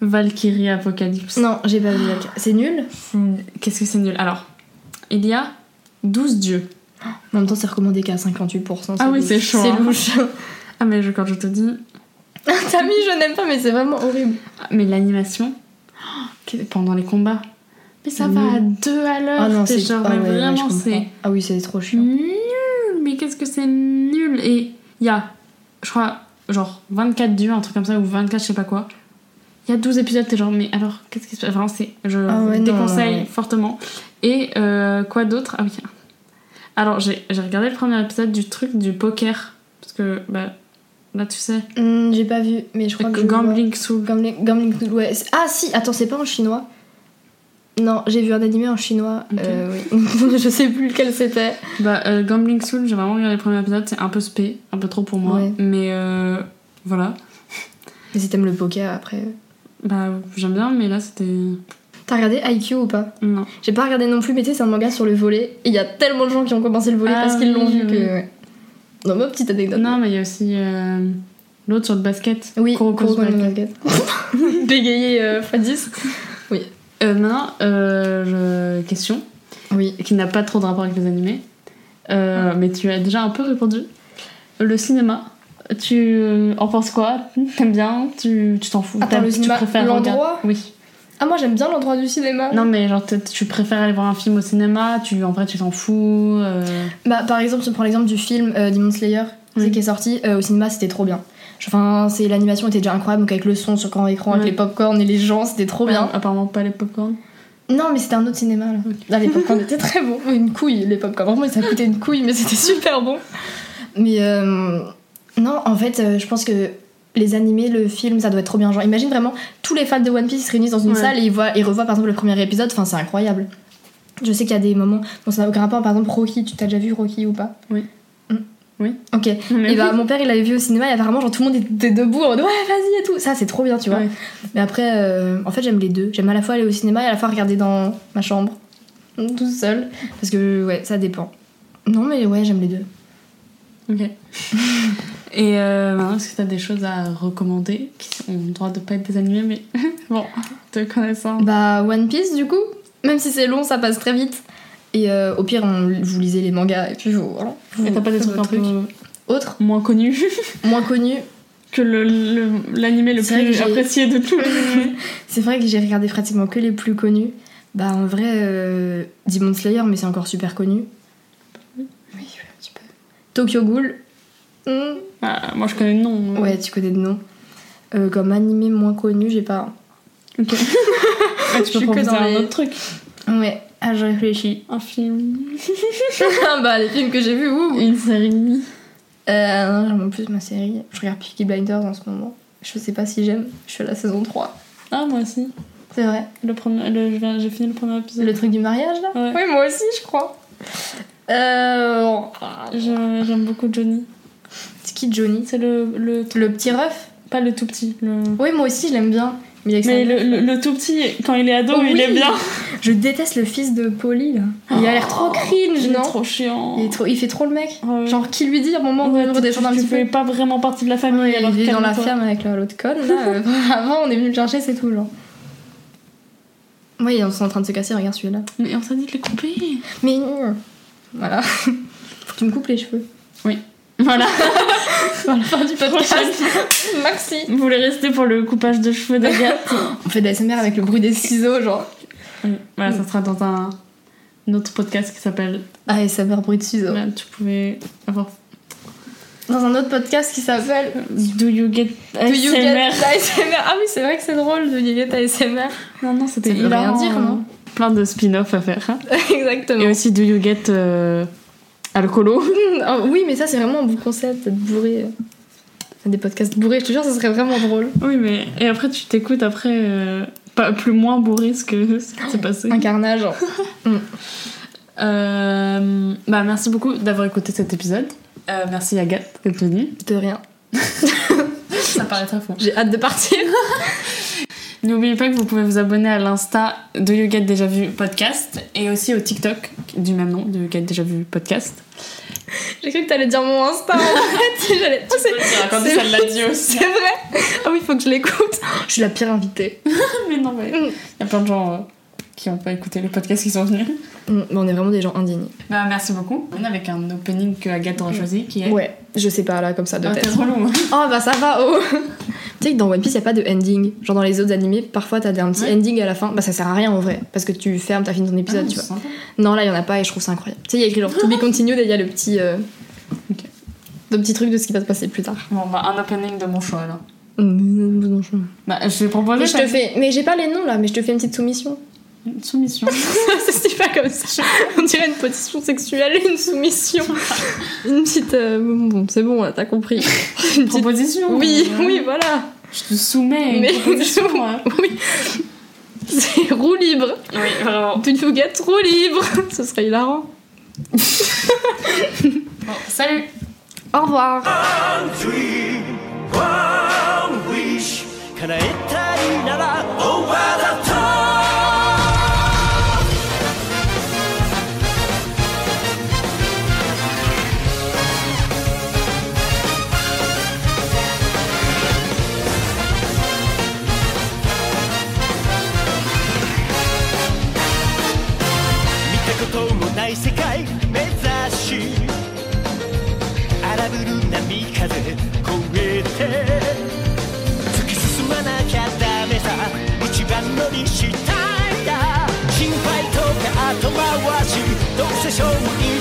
Valkyrie Apocalypse. Non, j'ai pas vu. C'est nul Qu'est-ce que c'est nul? Alors, il y a 12 dieux. En même temps, c'est recommandé qu'à 58%. Ah oui, c'est chaud, C'est hein. louche. [laughs] Ah, mais je- quand je te dis. [laughs] T'as mis, je n'aime pas, mais c'est vraiment horrible. Ah, Mais l'animation, [gasps] pendant les combats. Mais ça va à deux à l'heure. Ah non, c'est genre, ah ouais, vraiment, c'est Ah oui, c'est trop chiant. nul. Mais qu'est-ce que c'est nul. Et il y a, je crois, genre 24 dieux, un truc comme ça, ou 24, je sais pas quoi. Il y a 12 épisodes, t'es genre, mais alors, qu'est-ce qui se passe? Vraiment, c'est. Je Ah ouais, non, déconseille ouais. fortement. Et euh, quoi d'autre? Ah oui. Alors, j'ai regardé le premier épisode du truc du poker. Parce que, bah, là, tu sais, Hmm, j'ai pas vu, mais je crois que. Gambling Soul. Gambling, Gambling Soul, ouais. Ah si, attends, c'est pas en chinois Non, j'ai vu un animé en chinois. Euh, oui. [laughs] je sais plus lequel c'était. Bah, euh, Gambling Soul, j'ai vraiment regardé le premier épisode, c'est un peu spé, un peu trop pour moi. Ouais. Mais euh, voilà. Mais si t'aimes le poker après. Bah, j'aime bien, mais là, c'était. T'as regardé IQ ou pas Non. J'ai pas regardé non plus, mais tu sais, c'est un manga sur le volet. Et il y a tellement de gens qui ont commencé le volet Ah parce qu'ils l'ont oui, vu que. oui. ouais. Non, ma petite anecdote. Non, mais il y a aussi euh, l'autre sur le basket. Oui, Kuroko no Basket. Basket. [laughs] Bégayé euh, x10. Euh, maintenant, euh, je- question, Oui. qui n'a pas trop de rapport avec les animés, Euh, Ah. mais tu as déjà un peu répondu. Le cinéma, tu en penses quoi? T'aimes bien? Tu tu t'en fous? Attends, le tu cinéma, préfères l'endroit? Oui. Ah, moi j'aime bien l'endroit du cinéma. Non, mais genre, tu préfères aller voir un film au cinéma tu, En vrai, tu t'en fous euh, Bah, par exemple, je prends l'exemple du film euh, Demon Slayer, Oui. qui est sorti euh, au cinéma, c'était trop bien. Enfin, c'est l'animation était déjà incroyable, donc avec le son sur grand écran, avec les popcorn et les gens, c'était trop bien. Apparemment, pas les popcorn. Non, mais c'était un autre cinéma là. Là, les popcorn étaient très bons. [laughs] Une couille, les popcorn. Vraiment, ça coûtait une couille, mais c'était super bon. Mais euh, non, en fait, je pense que les animés, le film, ça doit être trop bien. Genre, imagine vraiment tous les fans de One Piece se réunissent dans une Ouais. salle et ils, voient, ils revoient par exemple le premier épisode. Enfin, c'est incroyable. Je sais qu'il y a des moments. Bon, ça n'a aucun rapport. Par exemple, Rocky, tu t'as déjà vu Rocky ou pas? Oui. Mm. Oui. Ok. [laughs] Mais Et bah, mon père, il l'avait vu au cinéma et apparemment, genre, tout le monde était debout en mode ouais, vas-y et tout. Ça, c'est trop bien, tu vois. Ouais. Mais après, euh, en fait, j'aime les deux. J'aime à la fois aller au cinéma et à la fois regarder dans ma chambre, [laughs] toute seule. Parce que, ouais, ça dépend. Non, mais ouais, j'aime les deux. Ok. [laughs] Et euh, maintenant, est-ce que tu as des choses à recommander qui ont le droit de pas être des animés, mais [laughs] bon, te connaissant. Bah, One Piece, du coup, même si c'est long, ça passe très vite. Et euh, au pire, on, vous lisez les mangas et puis vous. Voilà, vous Et t'as pas des trucs un peu Autres, moins connus [laughs] moins connus. que le- le- l'animé le, C'est vrai plus apprécié de tous les [laughs] animés C'est vrai que j'ai regardé pratiquement que les plus connus. Bah, en vrai, euh, Demon Slayer, mais c'est encore super connu. Oui, un petit peu. Tokyo Ghoul. Hmm, Ah, Moi, je connais le nom. Ouais, tu connais de nom. Euh, comme animé moins connu, j'ai pas. Ok. [laughs] Je tu peux proposer un les- autre truc. Ouais, ah, je réfléchis. Un film. [laughs] bah, les films que j'ai vus, ouh. Une série. Euh, non, j'aime en plus ma série. Je regarde Peaky Blinders en ce moment. Je sais pas si j'aime. Je suis à la saison 3. Ah, moi aussi. C'est vrai. Le premier, le- je viens- j'ai fini le premier épisode. Le truc du mariage, là? Ouais. Oui, moi aussi, je crois. Euh... Je- J'aime beaucoup Johnny. Qui Johnny C'est le, le. Le petit ref Pas le tout petit. Le... Oui, moi aussi, je l'aime bien. Mais, est le, le, le tout petit, quand il est ado, Oh il oui. est bien. Je déteste le fils de Polly, là. Il a l'air trop cringe, Il est non trop chiant. il, est trop... il fait trop le mec. Ouais. Genre, qui lui dit à un moment Ouais, de tu- redescendre un tu petit fais peu pas vraiment partie de la famille. Ouais, alors il est dans la ferme avec la- l'autre conne, là. [laughs] Avant, on est venu le chercher, c'est tout, genre. Oui, ils sont en train de se casser, regarde celui-là. Mais on t'a dit de les couper. Mais voilà. [laughs] Faut que tu me coupes les cheveux. Voilà. [laughs] [laughs] Vers la fin du podcast. Merci. Vous voulez rester pour le coupage de cheveux d'Agathe [laughs] On fait de la SMR avec le bruit des ciseaux, genre. Oui. Voilà, ça sera dans un, un autre podcast qui s'appelle. Ah, SMR bruit de ciseaux. Là, tu pouvais avoir. Dans un autre podcast qui s'appelle Do you get Do you get ASMR? ASMR [laughs] Ah oui, c'est vrai que c'est drôle de you get ASMR. Non, non, c'était rien dire, non? plein de spin-off à faire. Exactement. Et aussi Do You Get euh, Alcoolo Ah, [laughs] oui, mais ça, c'est vraiment un bon concept, d'être bourré. euh. Des podcasts bourrés, je te jure, ça serait vraiment drôle. Oui, mais. Et après, tu t'écoutes après. euh, pas plus moins bourré ce que [laughs] ce qui s'est passé. Un carnage. [laughs] Euh, bah, merci beaucoup d'avoir écouté cet épisode. Euh, merci Agathe d'être venue. De rien. Ça paraît très faux. J'ai hâte de partir. N'oubliez pas que vous pouvez vous abonner à l'insta de You Get Déjà Vu Podcast et aussi au TikTok du même nom, de You Get Déjà Vu Podcast. J'ai cru que t'allais dire mon Insta en [laughs] fait. J'allais. Oh, c'est- c'est- ça l'a dit aussi. C'est vrai Ah oui, faut que je l'écoute. Je suis la pire invitée. [laughs] mais non, mais il y a plein de gens euh, qui n'ont pas écouté les podcasts qui sont venus. Mm, mais on est vraiment des gens indignés. Bah, merci beaucoup. On est avec un opening que Agathe aura choisi qui est. Ouais, je sais pas là comme ça de Ah, t'es tête. relou. Oh bah ça va, oh [laughs] Tu sais que dans One Piece, y a pas de ending. Genre dans les autres animés, parfois t'as un petit Ouais. ending à la fin. Bah ça sert à rien en vrai, parce que tu fermes, t'as fini ton épisode, Ah, tu vois. sympa. Non, là y en a pas et je trouve ça incroyable. Tu sais, il y a écrit genre To be continued et il y a le petit. euh. Le petit truc de ce qui va se passer plus tard. Bon, bah, un opening de mon choix alors. Mais Bah, je vais proposer je te fais. Mais j'ai pas les noms là, mais je te fais une petite soumission. Une soumission. [laughs] ça se dit pas comme ça. On dirait une position sexuelle, une soumission. une petite. Euh, bon, c'est bon, t'as compris. Une petite... proposition. Oui, euh, oui, voilà. Je te soumets une Mais... [laughs] Hein. oui. C'est roue libre. Oui, vraiment. Une fouguette roue libre. Ce serait hilarant. [laughs] bon, salut. Au revoir. One dream, one wish. 越えて突き進まなきゃダメさ一番乗りしたいんだ心配とか後回しどうせ勝負以